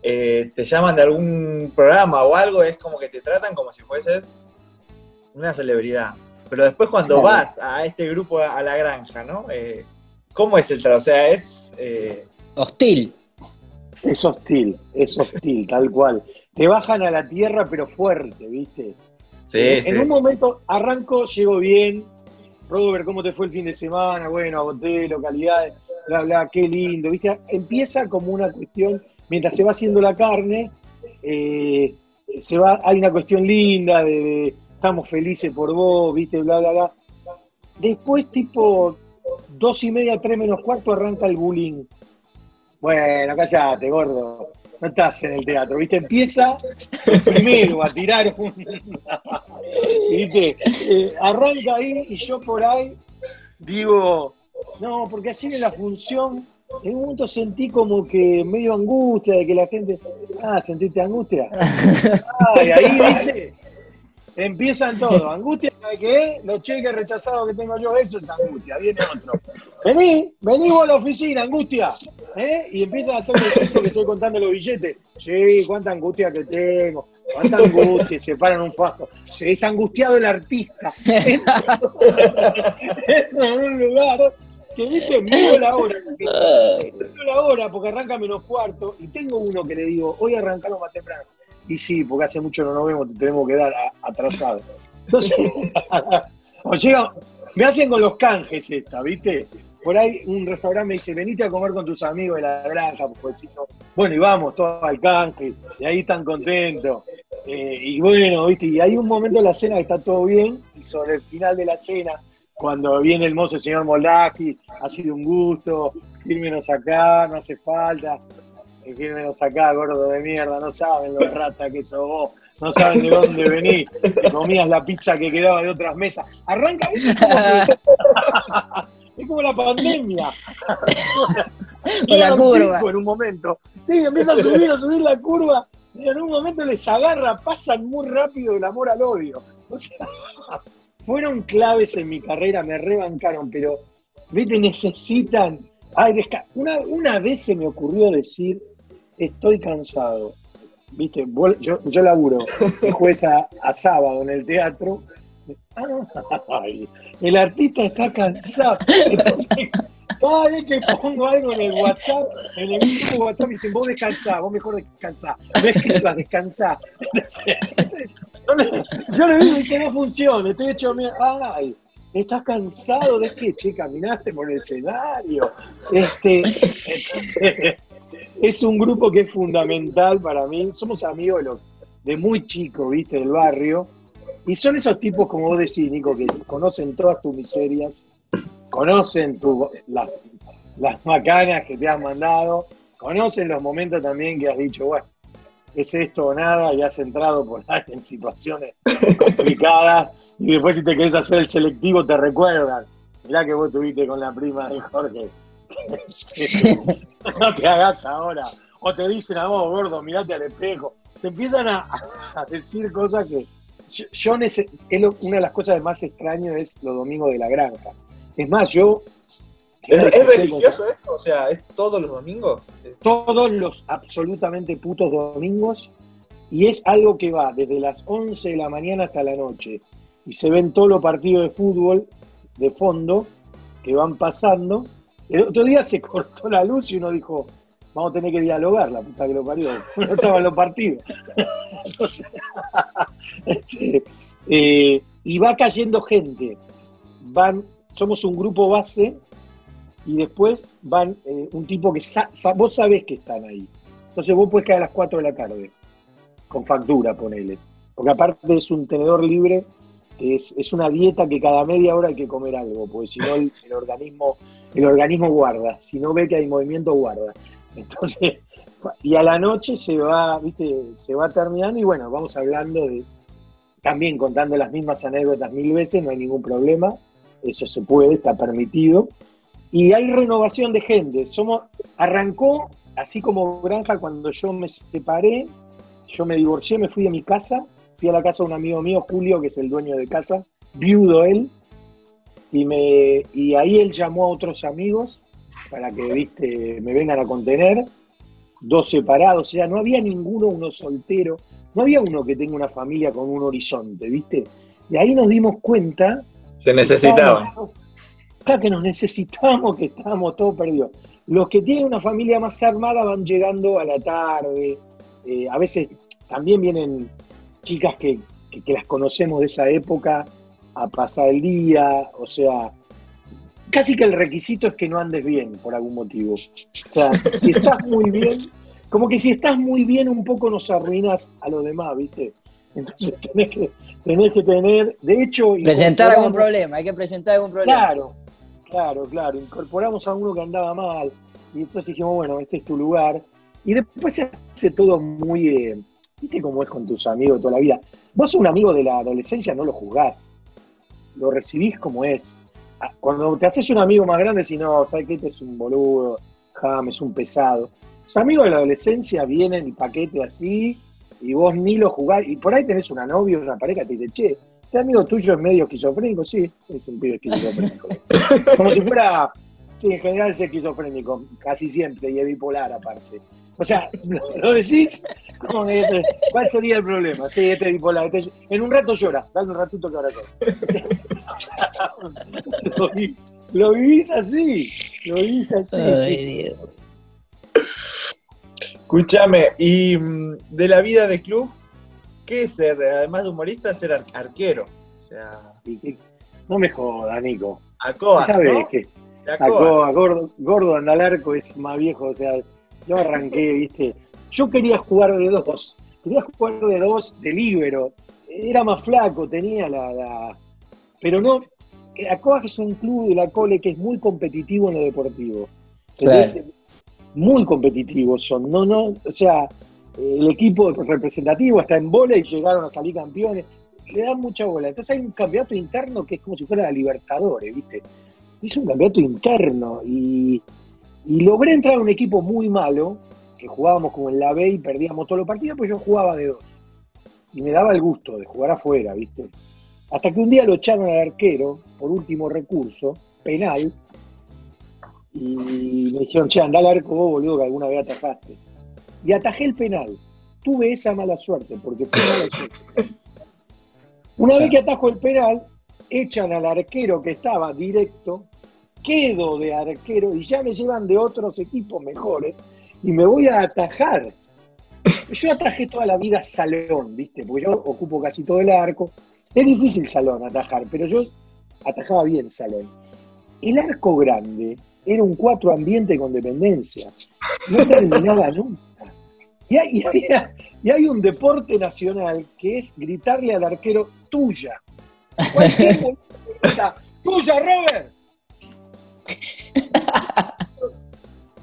eh, te llaman de algún programa o algo, es como que te tratan como si fueses una celebridad. Pero después cuando Claro. vas a este grupo, a la granja, ¿no? Eh, ¿Cómo es el trato? O sea, es. eh, Hostil. Es hostil, es hostil, tal cual. Te bajan a la tierra, pero fuerte, ¿viste? sí, en sí. un momento arranco, llego bien. Robert, ¿cómo te fue el fin de semana? Bueno, agoté localidades, bla, bla, qué lindo, ¿viste? Empieza como una cuestión, mientras se va haciendo la carne, eh, se va, hay una cuestión linda de, estamos felices por vos, ¿viste? Bla, bla, bla. Después, tipo, dos y media, tres menos cuarto, arranca el bullying. Bueno, cállate, gordo. No estás en el teatro, ¿viste? Empieza primero a tirar un. ¿Viste? Eh, arranca ahí y yo por ahí digo, no, porque así en la función, en un momento sentí como que medio angustia de que la gente. Ah, ¿sentiste angustia? Ah, y ahí, ¿viste? Empiezan todo. Angustia, ¿sabes qué? Los cheques rechazados que tengo yo, eso es angustia. Viene otro. Vení, vení vos a la oficina, angustia. ¿Eh? Y empiezan a hacer el gesto que estoy contando los billetes. Sí, cuánta angustia que tengo. Cuánta angustia. Se paran un fajo. Se está angustiado el artista. en un lugar que viste, miro la hora. Miro la hora porque arranca menos cuarto. Y tengo uno que le digo, hoy arrancamos más temprano. Y sí, porque hace mucho no nos vemos, te tenemos que dar atrasado. Entonces, o llega, me hacen con los canjes esta, ¿viste? Por ahí un restaurante me dice, venite a comer con tus amigos de la granja, pues decís, bueno, y vamos, todos al canje, y ahí están contentos. Eh, y bueno, ¿viste? Y hay un momento en la cena que está todo bien, y sobre el final de la cena, cuando viene el mozo, el señor Molaki, ha sido un gusto, fírmenos acá, no hace falta, fírmenos acá, gordo de mierda, no saben los ratas que sos vos, no saben de dónde venís, te comías la pizza que quedaba de otras mesas. Arranca, es como, que- es como la pandemia. Con la curva. En un momento. Sí, empieza a subir, a subir la curva, y en un momento les agarra, pasan muy rápido del amor al odio. O sea, fueron claves en mi carrera, me rebancaron, pero, viste, necesitan. Una, una vez se me ocurrió decir, estoy cansado. Viste, yo, yo laburo de jueves a, a sábado en el teatro. Ay, el artista está cansado. Entonces, cada vez que pongo algo en el WhatsApp, en el de WhatsApp, me dicen, vos descansá, vos mejor descansá. No escribas, descansá. Entonces, yo le- yo dice, no funciona, estoy hecho mierda. Ay, ¿estás cansado de qué? Che, caminaste por el escenario. Este, es un grupo que es fundamental para mí. Somos amigos de, muy chicos, viste, del barrio. Y son esos tipos, como vos decís, Nico, que conocen todas tus miserias, conocen tu, las, macanas que te han mandado, conocen los momentos también que has dicho, bueno, es esto o nada, y has entrado por ahí en situaciones complicadas, y después si te querés hacer el selectivo te recuerdan. Mirá que vos tuviste con la prima de Jorge. no te hagas ahora. O te dicen a vos, gordo, mirate al espejo. Te empiezan a, decir cosas que yo, yo es una de las cosas más extrañas es los domingos de la granja. Es más, yo ¿Es, es religioso esto? O sea, ¿es todos los domingos? todos los absolutamente putos domingos y es algo que va desde las 11 de la mañana hasta la noche y se ven todos los partidos de fútbol de fondo que van pasando. El otro día se cortó la luz y uno dijo, vamos a tener que dialogar, la puta que lo parió. No estaban los partidos. Entonces, este, eh, y va cayendo gente. Van, somos un grupo base y después van eh, un tipo que sa- vos sabés que están ahí. Entonces vos puedes caer a las 4 de la tarde, con factura, ponele. Porque aparte es un tenedor libre, es, es una dieta que cada media hora hay que comer algo, porque si no el, el organismo, el organismo guarda, si no ve que hay movimiento, guarda. Entonces, y a la noche se va, viste, se va terminando y bueno, vamos hablando de, también contando las mismas anécdotas mil veces, no hay ningún problema, eso se puede, está permitido. Y hay renovación de gente. Somos, arrancó así como Granja cuando yo me separé, yo me divorcié, me fui de mi casa, fui a la casa de un amigo mío, Julio, que es el dueño de casa, viudo él, y, me, y ahí él llamó a otros amigos para que, viste, me vengan a contener, dos separados, o sea, no había ninguno, uno soltero, no había uno que tenga una familia con un horizonte, viste. Y ahí nos dimos cuenta Se necesitaban. Que nos necesitamos, que estábamos todos perdidos. Los que tienen una familia más armada van llegando a la tarde. eh, a veces también vienen chicas que, que- que las conocemos de esa época a pasar el día. O sea, casi que el requisito es que no andes bien por algún motivo. O sea, si estás muy bien, como que si estás muy bien un poco nos arruinas a los demás, ¿viste? Entonces tenés que, tenés que tener, de hecho... Presentar algún problema, hay que presentar algún problema. Claro, claro, claro. Incorporamos a uno que andaba mal y después dijimos, bueno, este es tu lugar. Y después se hace todo muy, eh, viste cómo es con tus amigos toda la vida. Vos un amigo de la adolescencia no lo juzgás, lo recibís como es. Ah, Cuando te haces un amigo más grande, si no, ¿sabes qué? Este es un boludo, Jam, es un pesado. Los amigos de la adolescencia vienen en paquete así y vos ni lo jugás. Y por ahí tenés una novia, una pareja, te dice, che, este amigo tuyo es medio esquizofrénico, sí, es un pibe esquizofrénico. Como si fuera, sí, en general es esquizofrénico, casi siempre, y es bipolar aparte. O sea, lo, decís, que este- ¿cuál sería el problema? Sí, este es bipolar. este- en un rato llora, dale un ratito que ahora llora. lo, vi- lo vivís así, lo vivís así. Ay, Dios. Escúchame, y mm, de la vida de club, ¿qué es ser, además de humorista, ser ar- arquero? O sea, No me jodas, Nico. Acoa, ¿Sabes ¿no? que Acoa. Acoa, gordo, gordo Andalarco es más viejo, o sea, yo arranqué, viste. Yo quería jugar de dos, quería jugar de dos, de líbero. Era más flaco, tenía la. la- Pero no. Acoa es un club de la cole que es muy competitivo en lo deportivo. Claro. Muy competitivos son. No, no, o sea, el equipo representativo está en bola y llegaron a salir campeones. Le dan mucha bola. Entonces hay un campeonato interno que es como si fuera la Libertadores, ¿viste? Es un campeonato interno y, logré entrar a un equipo muy malo, que jugábamos como en la B y perdíamos todos los partidos, pues yo jugaba de dos. Y me daba el gusto de jugar afuera, ¿viste? Hasta que un día lo echaron al arquero por último recurso, penal, y me dijeron, che, anda al arco vos, boludo, que alguna vez atajaste. Y atajé el penal. Tuve esa mala suerte, porque fue mala suerte. Una vez que atajo el penal, echan al arquero que estaba directo, quedo de arquero y ya me llevan de otros equipos mejores y me voy a atajar. Yo atajé toda la vida salón, ¿viste? Porque yo ocupo casi todo el arco. Es difícil salón atajar, pero yo atajaba bien salón. El arco grande era un cuatro ambiente con dependencia. No terminaba nunca. Y hay, y hay- y hay un deporte nacional que es gritarle al arquero tuya. Cualquier boludo que grita, tuya, Robert.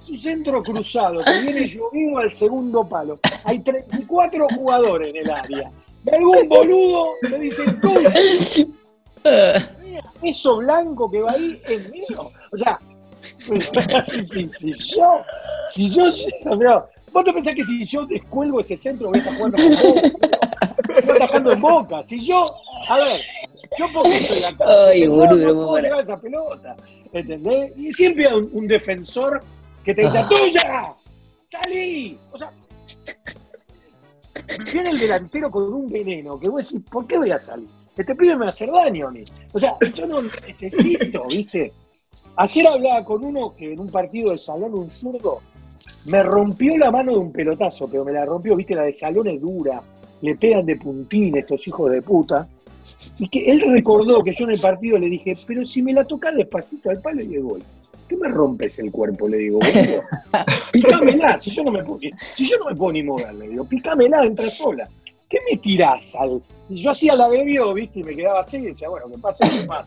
Su centro cruzado que viene llovido al segundo palo. Hay 34 jugadores en el área. Y algún boludo le dice tuya. Eso blanco que va ahí es mío. O sea, si, si, si yo, si yo, pero, vos te pensás que si yo descuelgo ese centro voy a estar jugando con Boca, estoy atajando en Boca. Si yo, a ver, yo por qué estoy acá. Ay, boludo, no puedo esa pelota, ¿entendés? Y siempre hay un, un defensor que te dice, ¡tuya! ¡Salí! O sea, viene el delantero con un veneno que vos decís, ¿por qué voy a salir? Este pibe me va a hacer daño a mí. O sea, yo no necesito, ¿viste? Ayer hablaba con uno que en un partido de salón, un zurdo, me rompió la mano de un pelotazo, pero me la rompió, ¿viste? La de salón es dura, le pegan de puntín estos hijos de puta. Y que él recordó que yo en el partido le dije, pero si me la tocas despacito al palo y de gol. ¿Qué me rompes el cuerpo? Le digo, boludo. Picámela, si yo no me puedo, si yo no me puedo ni mover, le digo, picámela, entra sola. ¿Qué me tirás al.? Y yo hacía la bebió, viste, y me quedaba así y decía, bueno, que pase más.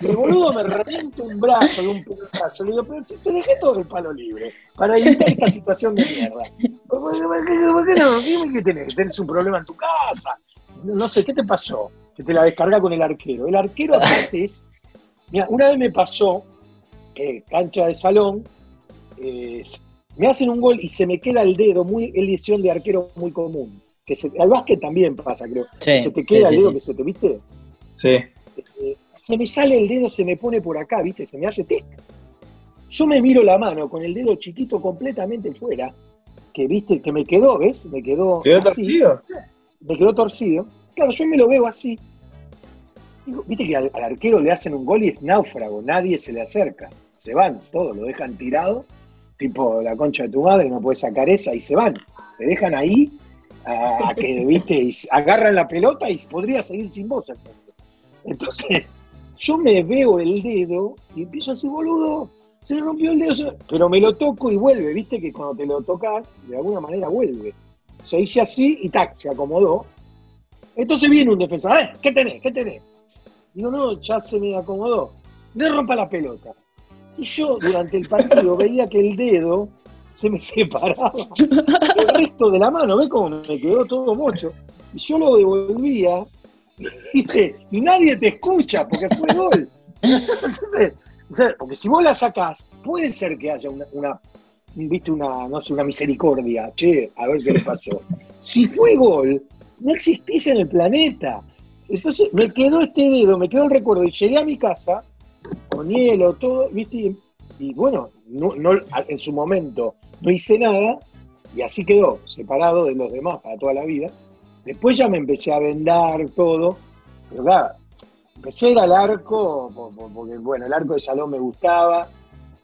Y el boludo me revienta un brazo y un pedazo. Le digo, pero si te dejé todo el palo libre para evitar esta situación de mierda. ¿Por qué, por qué- por qué no? Dime que tenés, tenés un problema en tu casa. No, no sé, ¿qué te pasó? Que te la descarga con el arquero. El arquero aparte es. Mira, una vez me pasó, eh, cancha de salón, eh, me hacen un gol y se me queda el dedo, muy, es lesión de arquero muy común. Que se, al básquet también pasa, creo. Sí, se te queda sí, el dedo sí. que se te, ¿viste? Sí. Eh, se me sale el dedo, se me pone por acá, ¿viste? Se me hace tic. Yo me miro la mano con el dedo chiquito completamente fuera, que viste, que me quedó, ¿ves? Me quedó. ¿Quedó así, torcido? Me quedó torcido. Claro, yo me lo veo así. Digo, viste que al, al arquero le hacen un gol y es náufrago, nadie se le acerca. Se van, todos lo dejan tirado, tipo la concha de tu madre, no puedes sacar esa, y se van. Te dejan ahí a, a que, viste, y agarran la pelota y podría seguir sin vos. Entonces, yo me veo el dedo y empiezo así, boludo, se me rompió el dedo, se me-". pero me lo toco y vuelve, viste que cuando te lo tocas, de alguna manera vuelve. Se hice así y tac, se acomodó. Entonces viene un defensor, a ver, ¿qué tenés? ¿Qué tenés? Digo, no, ya se me acomodó. Le rompa la pelota. Y yo durante el partido veía que el dedo se me separaba del resto de la mano, ¿ves cómo me quedó todo mocho? Y yo lo devolvía, ¿viste? Y nadie te escucha porque fue gol. Porque si vos la sacás, puede ser que haya una, una, viste, una, no sé, una misericordia. Che, a ver qué le pasó. Si fue gol, no existís en el planeta. Entonces me quedó este dedo, me quedó el recuerdo. Y llegué a mi casa con hielo, todo, ¿viste? Y, y bueno, no, no- en su momento no hice nada y así quedó, separado de los demás para toda la vida. Después ya me empecé a vendar todo, pero claro, empecé a ir al arco, po- po- porque bueno, el arco de salón me gustaba.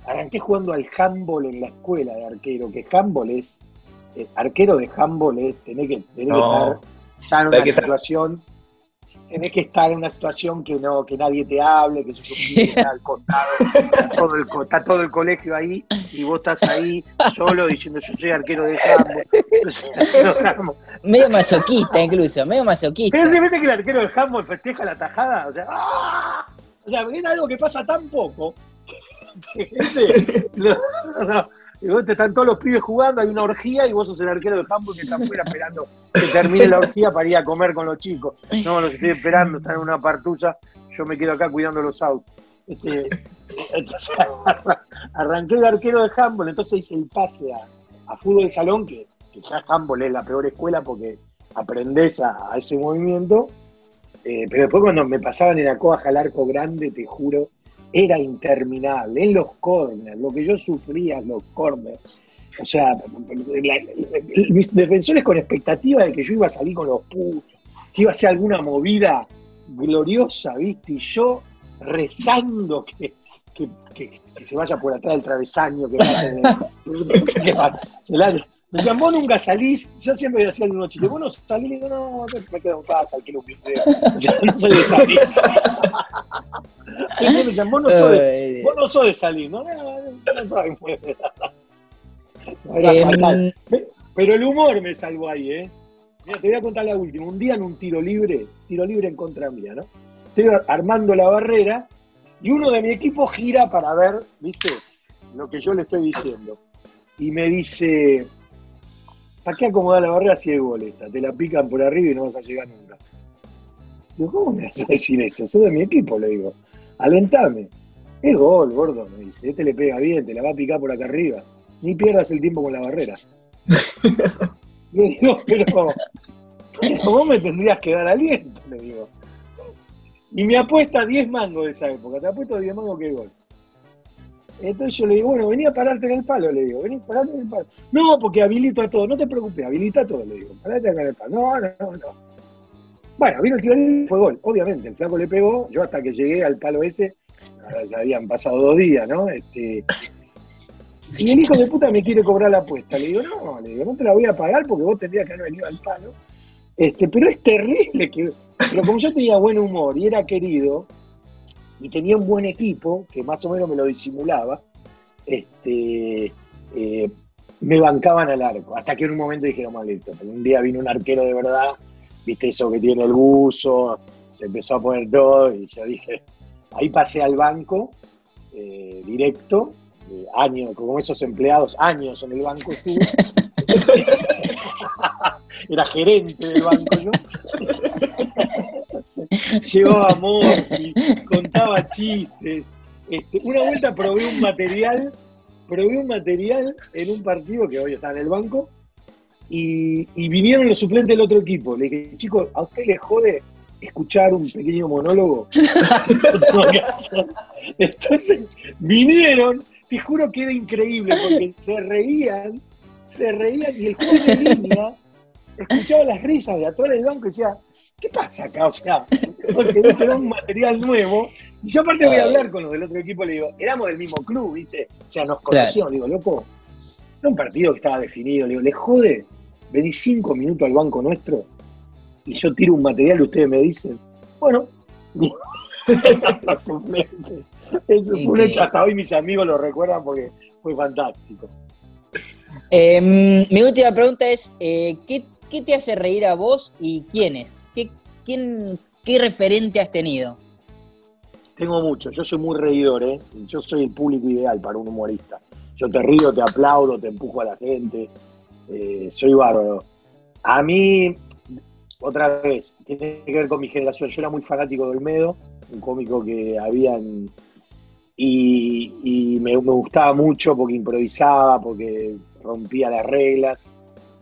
Arranqué jugando al handball en la escuela de arquero, que handball es, eh, arquero de handball es, tenés que, tenés No. que estar ya en una situación tenés que estar en una situación que no que nadie te hable, que Sí. está al costado, está todo, el, co- está todo el colegio ahí y vos estás ahí solo diciendo yo soy arquero de handball". Medio masoquista incluso, medio masoquista. Pero se viste que el arquero de handball festeja la tajada, o sea, ¡ah! o sea, es algo que pasa tan poco que gente no, no, Te están todos los pibes jugando, hay una orgía y vos sos el arquero de handball que está afuera esperando que termine la orgía para ir a comer con los chicos. No, los estoy esperando, están en una partusa, yo me quedo acá cuidando los autos. Este, arranqué de arquero de handball, entonces hice el pase a, a fútbol de salón, que, que ya handball es la peor escuela porque aprendés a, a ese movimiento. Eh, pero después cuando me pasaban en la coja al arco grande, te juro, era interminable. En los corners, lo que yo sufría en los corners. O sea, mis defensores con expectativa de que yo iba a salir con los putos, que iba a ser alguna movida gloriosa, ¿viste? Y yo rezando que, que, que- se vaya por atrás del travesaño, que. Me vos nunca salís, yo siempre decía algunos chicos, vos no salís, le digo, no, me quedo en casa, alquilo un video. O sea, no soy de salir. Entonces me decían, vos no sos de, Eh, vos no sos de salir, no, no, no, soy era fatal. Pero el humor me salvó ahí, ¿eh? Mira, te voy a contar la última. Un día en un tiro libre, tiro libre en contra mía, ¿no? Estoy armando la barrera y uno de mi equipo gira para ver, ¿viste? Lo que yo le estoy diciendo. Y me dice, ¿para qué acomodar la barrera si hay gol esta? Te la pican por arriba y no vas a llegar nunca. Digo, ¿cómo me vas a decir eso? Soy de mi equipo, le digo. Alentame. Es gol, gordo, me dice. Este le pega bien, te la va a picar por acá arriba. Ni pierdas el tiempo con la barrera. Le digo, pero, pero vos me tendrías que dar aliento, le digo. Y me apuesta 10 mangos de esa época, te apuesto 10 mangos que es gol. Entonces yo le digo, bueno, vení a pararte en el palo, le digo, vení, parate en el palo. No, porque habilito a todo, no te preocupes, habilita a todo, le digo, parate acá en el palo. No, no, no. Bueno, vino el tiro libre y fue gol, obviamente, el flaco le pegó, yo hasta que llegué al palo ese, ya habían pasado dos días, ¿no? Este, y el hijo de puta me quiere cobrar la apuesta. Le digo, no, le digo, no te la voy a pagar porque vos tendrías que haber venido al palo. Este, pero es terrible que. Pero como yo tenía buen humor y era querido, y tenía un buen equipo, que más o menos me lo disimulaba, este, eh, me bancaban al arco. Hasta que en un momento dijeron, maldito, un día vino un arquero de verdad, viste eso que tiene el buzo, se empezó a poner todo, y yo dije, ahí pasé al banco, eh, directo, eh, años, como esos empleados, años en el banco estuve. Era gerente del banco yo. Llevaba Morphy, contaba chistes. Este, una vuelta probé un material, probé un material en un partido que hoy está en el banco, y, y vinieron los suplentes del otro equipo. Le dije, chicos, ¿a usted le jode escuchar un pequeño monólogo? Entonces vinieron, te juro que era increíble, porque se reían, se reían y el juez de línea escuchaba las risas de atrás del banco y decía, ¿qué pasa acá? O sea, porque viste, era un material nuevo. Y yo aparte voy a hablar con los del otro equipo, le digo, éramos del mismo club, ¿viste? O sea, nos Claro. conocíamos, digo, loco, era un partido que estaba definido, le digo, ¿le jode? Vení cinco minutos al banco nuestro y yo tiro un material y ustedes me dicen, bueno. Eso fue un hecho, hasta hoy mis amigos lo recuerdan porque fue fantástico. Em, mi última pregunta es, eh, ¿qué, qué te hace reír a vos y quiénes? ¿Qué, quién, ¿Qué referente has tenido? Tengo mucho, yo soy muy reidor, ¿eh? Yo soy el público ideal para un humorista. Yo te río, te aplaudo, te empujo a la gente, eh, soy bárbaro. A mí, otra vez, tiene que ver con mi generación. Yo era muy fanático de Olmedo, un cómico que habían. Y, y me, me gustaba mucho porque improvisaba, porque rompía las reglas.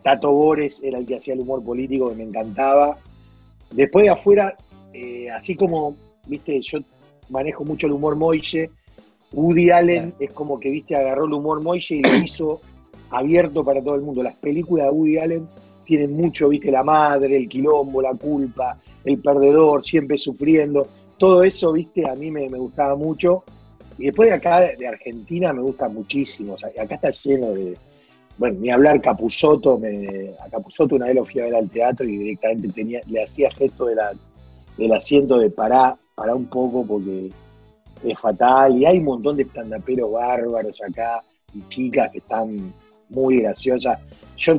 Tato Bores era el que hacía el humor político que me encantaba. Después de afuera, eh, así como, viste, yo manejo mucho el humor Moille, Woody Allen es como que, viste, agarró el humor Moille y lo hizo abierto para todo el mundo. Las películas de Woody Allen tienen mucho, viste, la madre, el quilombo, la culpa, el perdedor, siempre sufriendo. Todo eso, viste, a mí me, gustaba mucho. Y después de acá, de Argentina, me gusta muchísimo. Acá está lleno de. Bueno, ni hablar Capuzoto. Me, a Capuzoto una vez lo fui a ver al teatro y directamente tenía, le hacía gesto de la, del asiento de pará, pará un poco porque es fatal. Y hay un montón de estandaperos bárbaros acá y chicas que están muy graciosas. Yo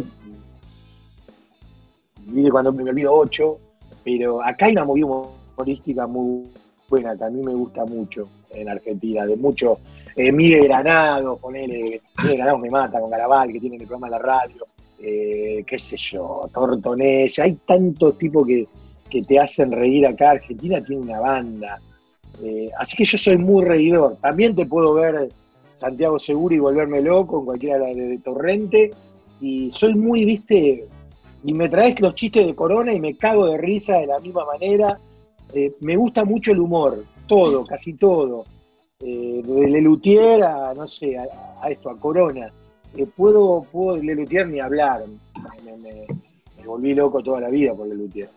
cuando me olvido ocho, pero acá hay una movida humorística muy buena, mí me gusta mucho en Argentina, de mucho. Eh, Miguel Granado, ponele, Miguel Granado me mata con Garabal, que tiene el programa en la radio, eh, qué sé yo, Tortonés, hay tantos tipos que, que te hacen reír acá. Argentina tiene una banda. Eh, así que yo soy muy reidor. También te puedo ver Santiago Seguro y volverme loco en cualquiera de, Torrente. Y soy muy, viste, y me traes los chistes de Corona y me cago de risa de la misma manera. Eh, me gusta mucho el humor, todo, casi todo. Eh, de Lelutier a, no sé, a, esto, a Corona. Eh, puedo, puedo de Lelutier ni hablar. Me, me- volví loco toda la vida por Lelutier.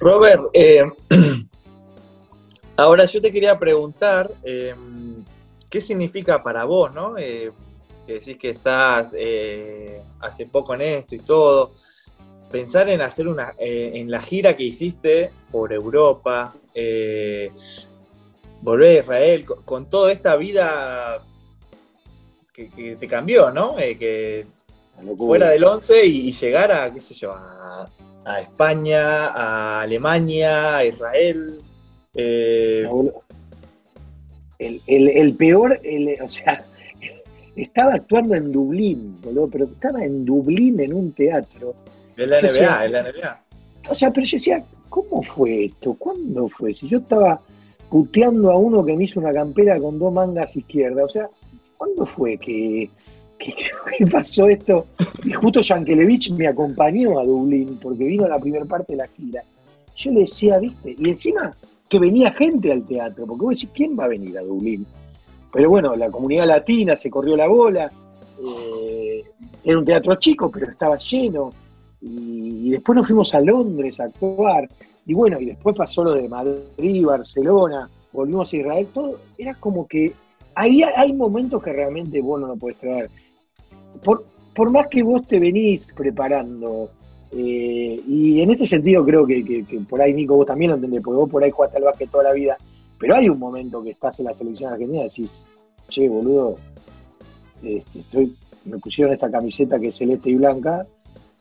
Robert, ahora yo te quería preguntar, ¿qué significa para vos, no? Eh, que decís que estás eh, hace poco en esto y todo. Pensar en hacer una, eh, en la gira que hiciste por Europa, volver a Israel, con, con toda esta vida que, que te cambió, ¿no? Que fuera del 11 y, y llegar a, qué sé yo, a, a España, a Alemania, a Israel. eh. El, el- el peor, el- o sea, estaba actuando en Dublín, boludo, pero estaba en Dublín en un teatro. es la Sí, sí. NBA, es la NBA. O sea, pero yo decía, ¿cómo fue esto? ¿Cuándo fue? Si yo estaba puteando a uno que me hizo una campera con dos mangas izquierdas, o sea, ¿cuándo fue que, que- que pasó esto? Y justo Yankelevich me acompañó a Dublín porque vino a la primera parte de la gira. Yo le decía, ¿viste? Y encima que venía gente al teatro, porque vos decís, ¿quién va a venir a Dublín? Pero bueno, la comunidad latina se corrió la bola, eh, era un teatro chico, pero estaba lleno y, después nos fuimos a Londres a actuar, y bueno, y después pasó lo de Madrid, Barcelona, volvimos a Israel, todo era como que ahí hay, momentos que realmente vos no lo podés creer. Por, por más que vos te venís preparando, eh, y en este sentido creo que, por ahí, Nico, vos también lo entendés, porque vos por ahí jugaste al básquet toda la vida, pero hay un momento que estás en la selección argentina y decís, che, boludo, este, estoy, me pusieron esta camiseta que es celeste y blanca,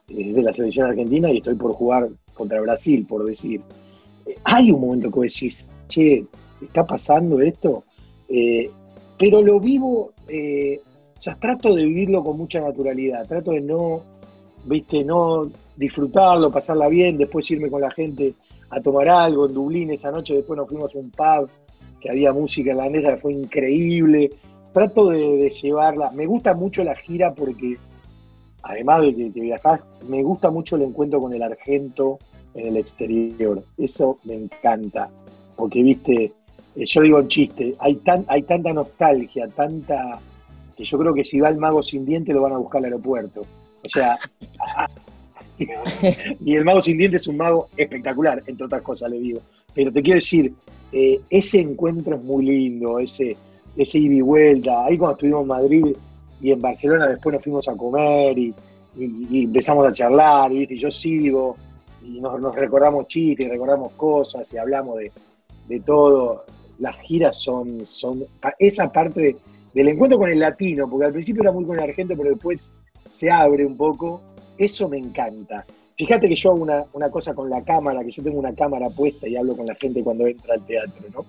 eh, de la selección argentina y estoy por jugar contra Brasil, por decir. Eh, Hay un momento que decís, che, ¿está pasando esto? Pero lo vivo, eh, o sea, trato de vivirlo con mucha naturalidad, trato de no, viste, no disfrutarlo, pasarla bien, después irme con la gente a tomar algo en Dublín esa noche, después nos fuimos a un pub que había música irlandesa, fue increíble. Trato de, llevarla, me gusta mucho la gira porque además de que, que viajás, me gusta mucho el encuentro con el argento en el exterior. Eso me encanta. Porque, viste, eh, yo digo en chiste, hay, tan, hay tanta nostalgia, tanta. que yo creo que si va el mago sin diente lo van a buscar al aeropuerto. O sea. y el mago sin diente es un mago espectacular, entre otras cosas, le digo. Pero te quiero decir, eh, ese encuentro es muy lindo, ese, ese ida y vuelta. Ahí cuando estuvimos en Madrid y en Barcelona después nos fuimos a comer y, empezamos a charlar, y yo sigo, y nos, recordamos chistes, recordamos cosas y hablamos de, de todo. Las giras son, son esa parte de- del encuentro con el latino, porque al principio era muy con el argento, pero después se abre un poco. Eso me encanta. Fíjate que yo hago una, una cosa con la cámara, que yo tengo una cámara puesta y hablo con la gente cuando entra al teatro, ¿no?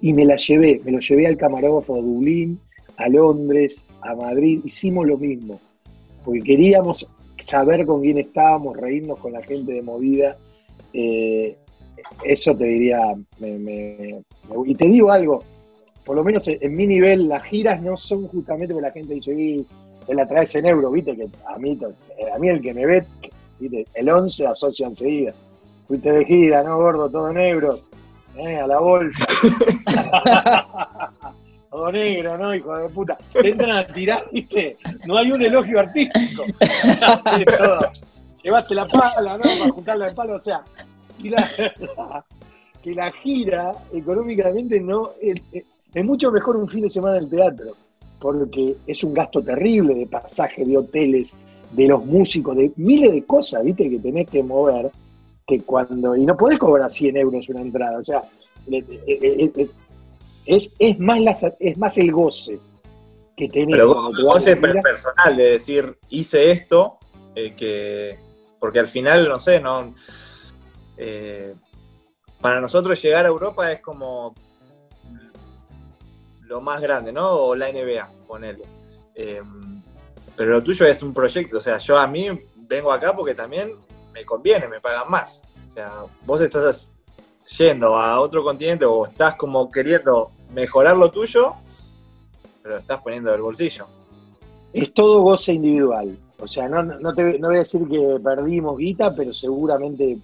Y me la llevé, me lo llevé al camarógrafo de Dublín, a Londres, a Madrid, hicimos lo mismo, porque queríamos saber con quién estábamos, reírnos con la gente de movida. Eh, eso te diría, y te digo algo, por lo menos en, en mi nivel, las giras no son justamente porque la gente dice, te la traes en euro, viste, que a mí, a mí el que me ve, viste, el 11 asocia enseguida. Fuiste de gira, ¿no, gordo? Todo en euros. Eh, a la bolsa. Todo negro, ¿no, hijo de puta? Te entran a tirar, ¿viste? No hay un elogio artístico. Llevaste la pala, ¿no? Para juntarla de palo, o sea. y la- que la gira, económicamente, no. Es, es- es mucho mejor un fin de semana en el teatro. Porque es un gasto terrible de pasaje, de hoteles, de los músicos, de miles de cosas, ¿viste? Que tenés que mover. Que cuando. Y no podés cobrar 100 euros una entrada. O sea, es, es, más la es más el goce que tenés. Pero vos, te gira. personal de decir, hice esto, eh, que porque al final, no sé, no... eh, para nosotros llegar a Europa es como lo más grande, ¿no? O la NBA, ponele. Eh, pero lo tuyo es un proyecto, o sea, yo a mí vengo acá porque también me conviene, me pagan más. O sea, vos estás yendo a otro continente o estás como queriendo mejorar lo tuyo, pero lo estás poniendo del bolsillo. Es todo goce individual. O sea, no, te, no voy a decir que perdimos guita, pero seguramente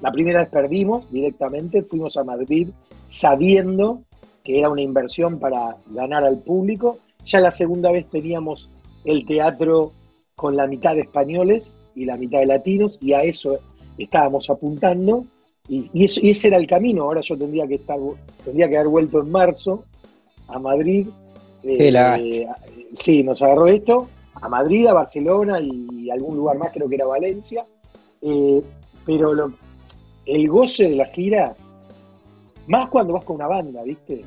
la primera vez perdimos directamente, fuimos a Madrid sabiendo que era una inversión para ganar al público. Ya la segunda vez teníamos el teatro con la mitad de españoles y la mitad de latinos, y a eso estábamos apuntando, y, y, eso- y ese era el camino. Ahora yo tendría que estar, tendría que haber vuelto en marzo a Madrid. Lástima. Eh, sí, nos agarró esto, a Madrid, a Barcelona y algún lugar más, creo que era Valencia. Eh, pero lo- el goce de la gira, más cuando vas con una banda, ¿viste?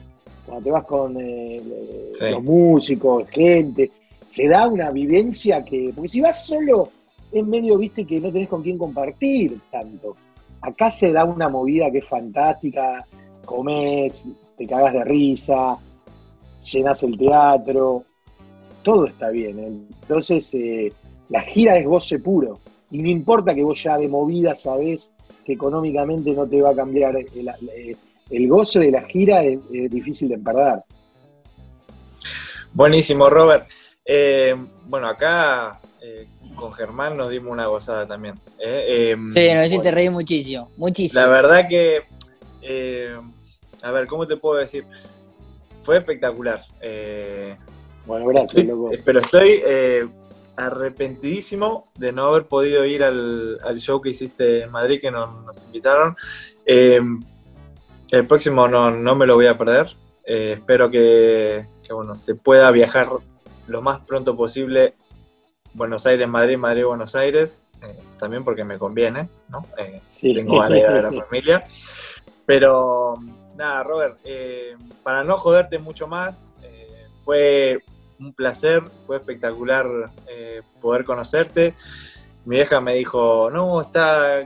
Cuando te vas con eh, eh, Sí. los músicos, gente, se da una vivencia que. Porque si vas solo, es medio, viste, que no tenés con quién compartir tanto. Acá se da una movida que es fantástica, comés, te cagas de risa, llenas el teatro, todo está bien. Entonces, eh, la gira es goce puro. Y no importa que vos ya de movida sabés que económicamente no te va a cambiar. El, el- el goce de la gira es, es difícil de perder. Buenísimo, Robert. Eh, bueno, acá eh, con Germán nos dimos una gozada también. ¿eh? Eh, Sí, nos hiciste reír muchísimo, muchísimo. La verdad que, eh, a ver, ¿cómo te puedo decir? Fue espectacular. Eh, Bueno, gracias, estoy- loco. pero estoy eh, arrepentidísimo de no haber podido ir al, al show que hiciste en Madrid, que nos, nos invitaron. El próximo no, no me lo voy a perder. Eh, espero que, que, bueno, se pueda viajar lo más pronto posible Buenos Aires, Madrid, Madrid, Buenos Aires. eh, también porque me conviene, ¿no? Eh, Sí. tengo ganas de a la familia. Pero nada, Robert, eh, para no joderte mucho más, fue un placer, fue espectacular poder conocerte. Mi vieja me dijo, no, está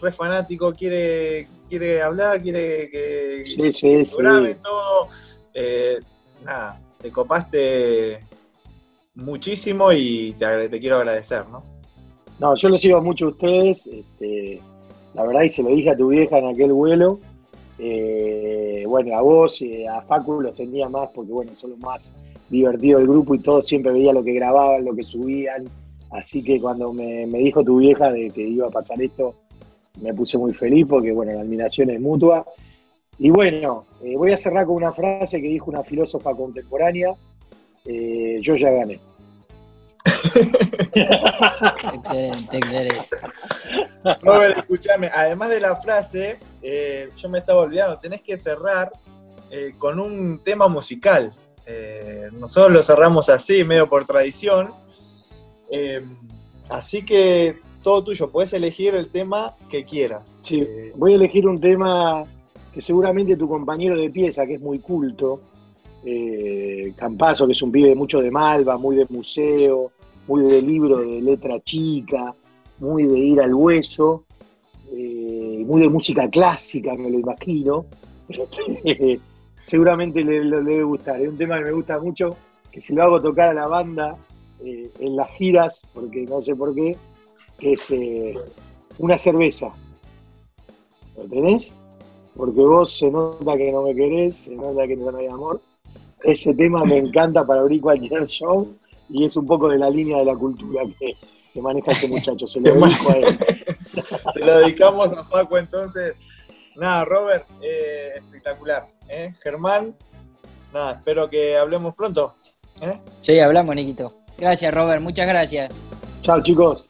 re fanático, quiere, quiere hablar, quiere que Sí, sí, sí. lo grabe todo. Eh, nada, te copaste muchísimo y te, quiero agradecer, ¿no? No, yo los sigo mucho a ustedes. Este, la verdad, y se lo dije a tu vieja en aquel vuelo. Eh, bueno, a vos y a Facu los tenía más porque, bueno, son los más divertidos del grupo y todo. Siempre veía lo que grababan, lo que subían. Así que cuando me, me dijo tu vieja de que iba a pasar esto, me puse muy feliz porque, bueno, la admiración es mutua. Y bueno, eh, voy a cerrar con una frase que dijo una filósofa contemporánea. eh, yo ya gané. Excelente, excelente. Robert, escúchame, además de la frase, eh, yo me estaba olvidando, tenés que cerrar eh, con un tema musical. Eh, nosotros lo cerramos así, medio por tradición. Eh, así que todo tuyo, puedes elegir el tema que quieras. Sí, Eh, voy a elegir un tema que seguramente tu compañero de pieza, que es muy culto, eh, Campazo, que es un pibe mucho de Malva, muy de museo, muy de libro de letra chica, muy de ir al hueso, eh, muy de música clásica, me lo imagino. Seguramente le, le debe gustar. Es un tema que me gusta mucho, que si lo hago tocar a la banda eh, en las giras, porque no sé por qué, es eh, una cerveza. ¿Lo tenés? Porque vos se nota que no me querés, se nota que no hay amor. Ese tema me encanta para abrir cualquier show y es un poco de la línea de la cultura que, que maneja ese muchacho. Se lo dedico a él. se lo dedicamos a Facu entonces. Nada, Robert, eh, espectacular. ¿eh? Germán, nada, espero que hablemos pronto. ¿eh? Sí, hablamos, Niquito. Gracias, Robert, muchas gracias. Chao, chicos.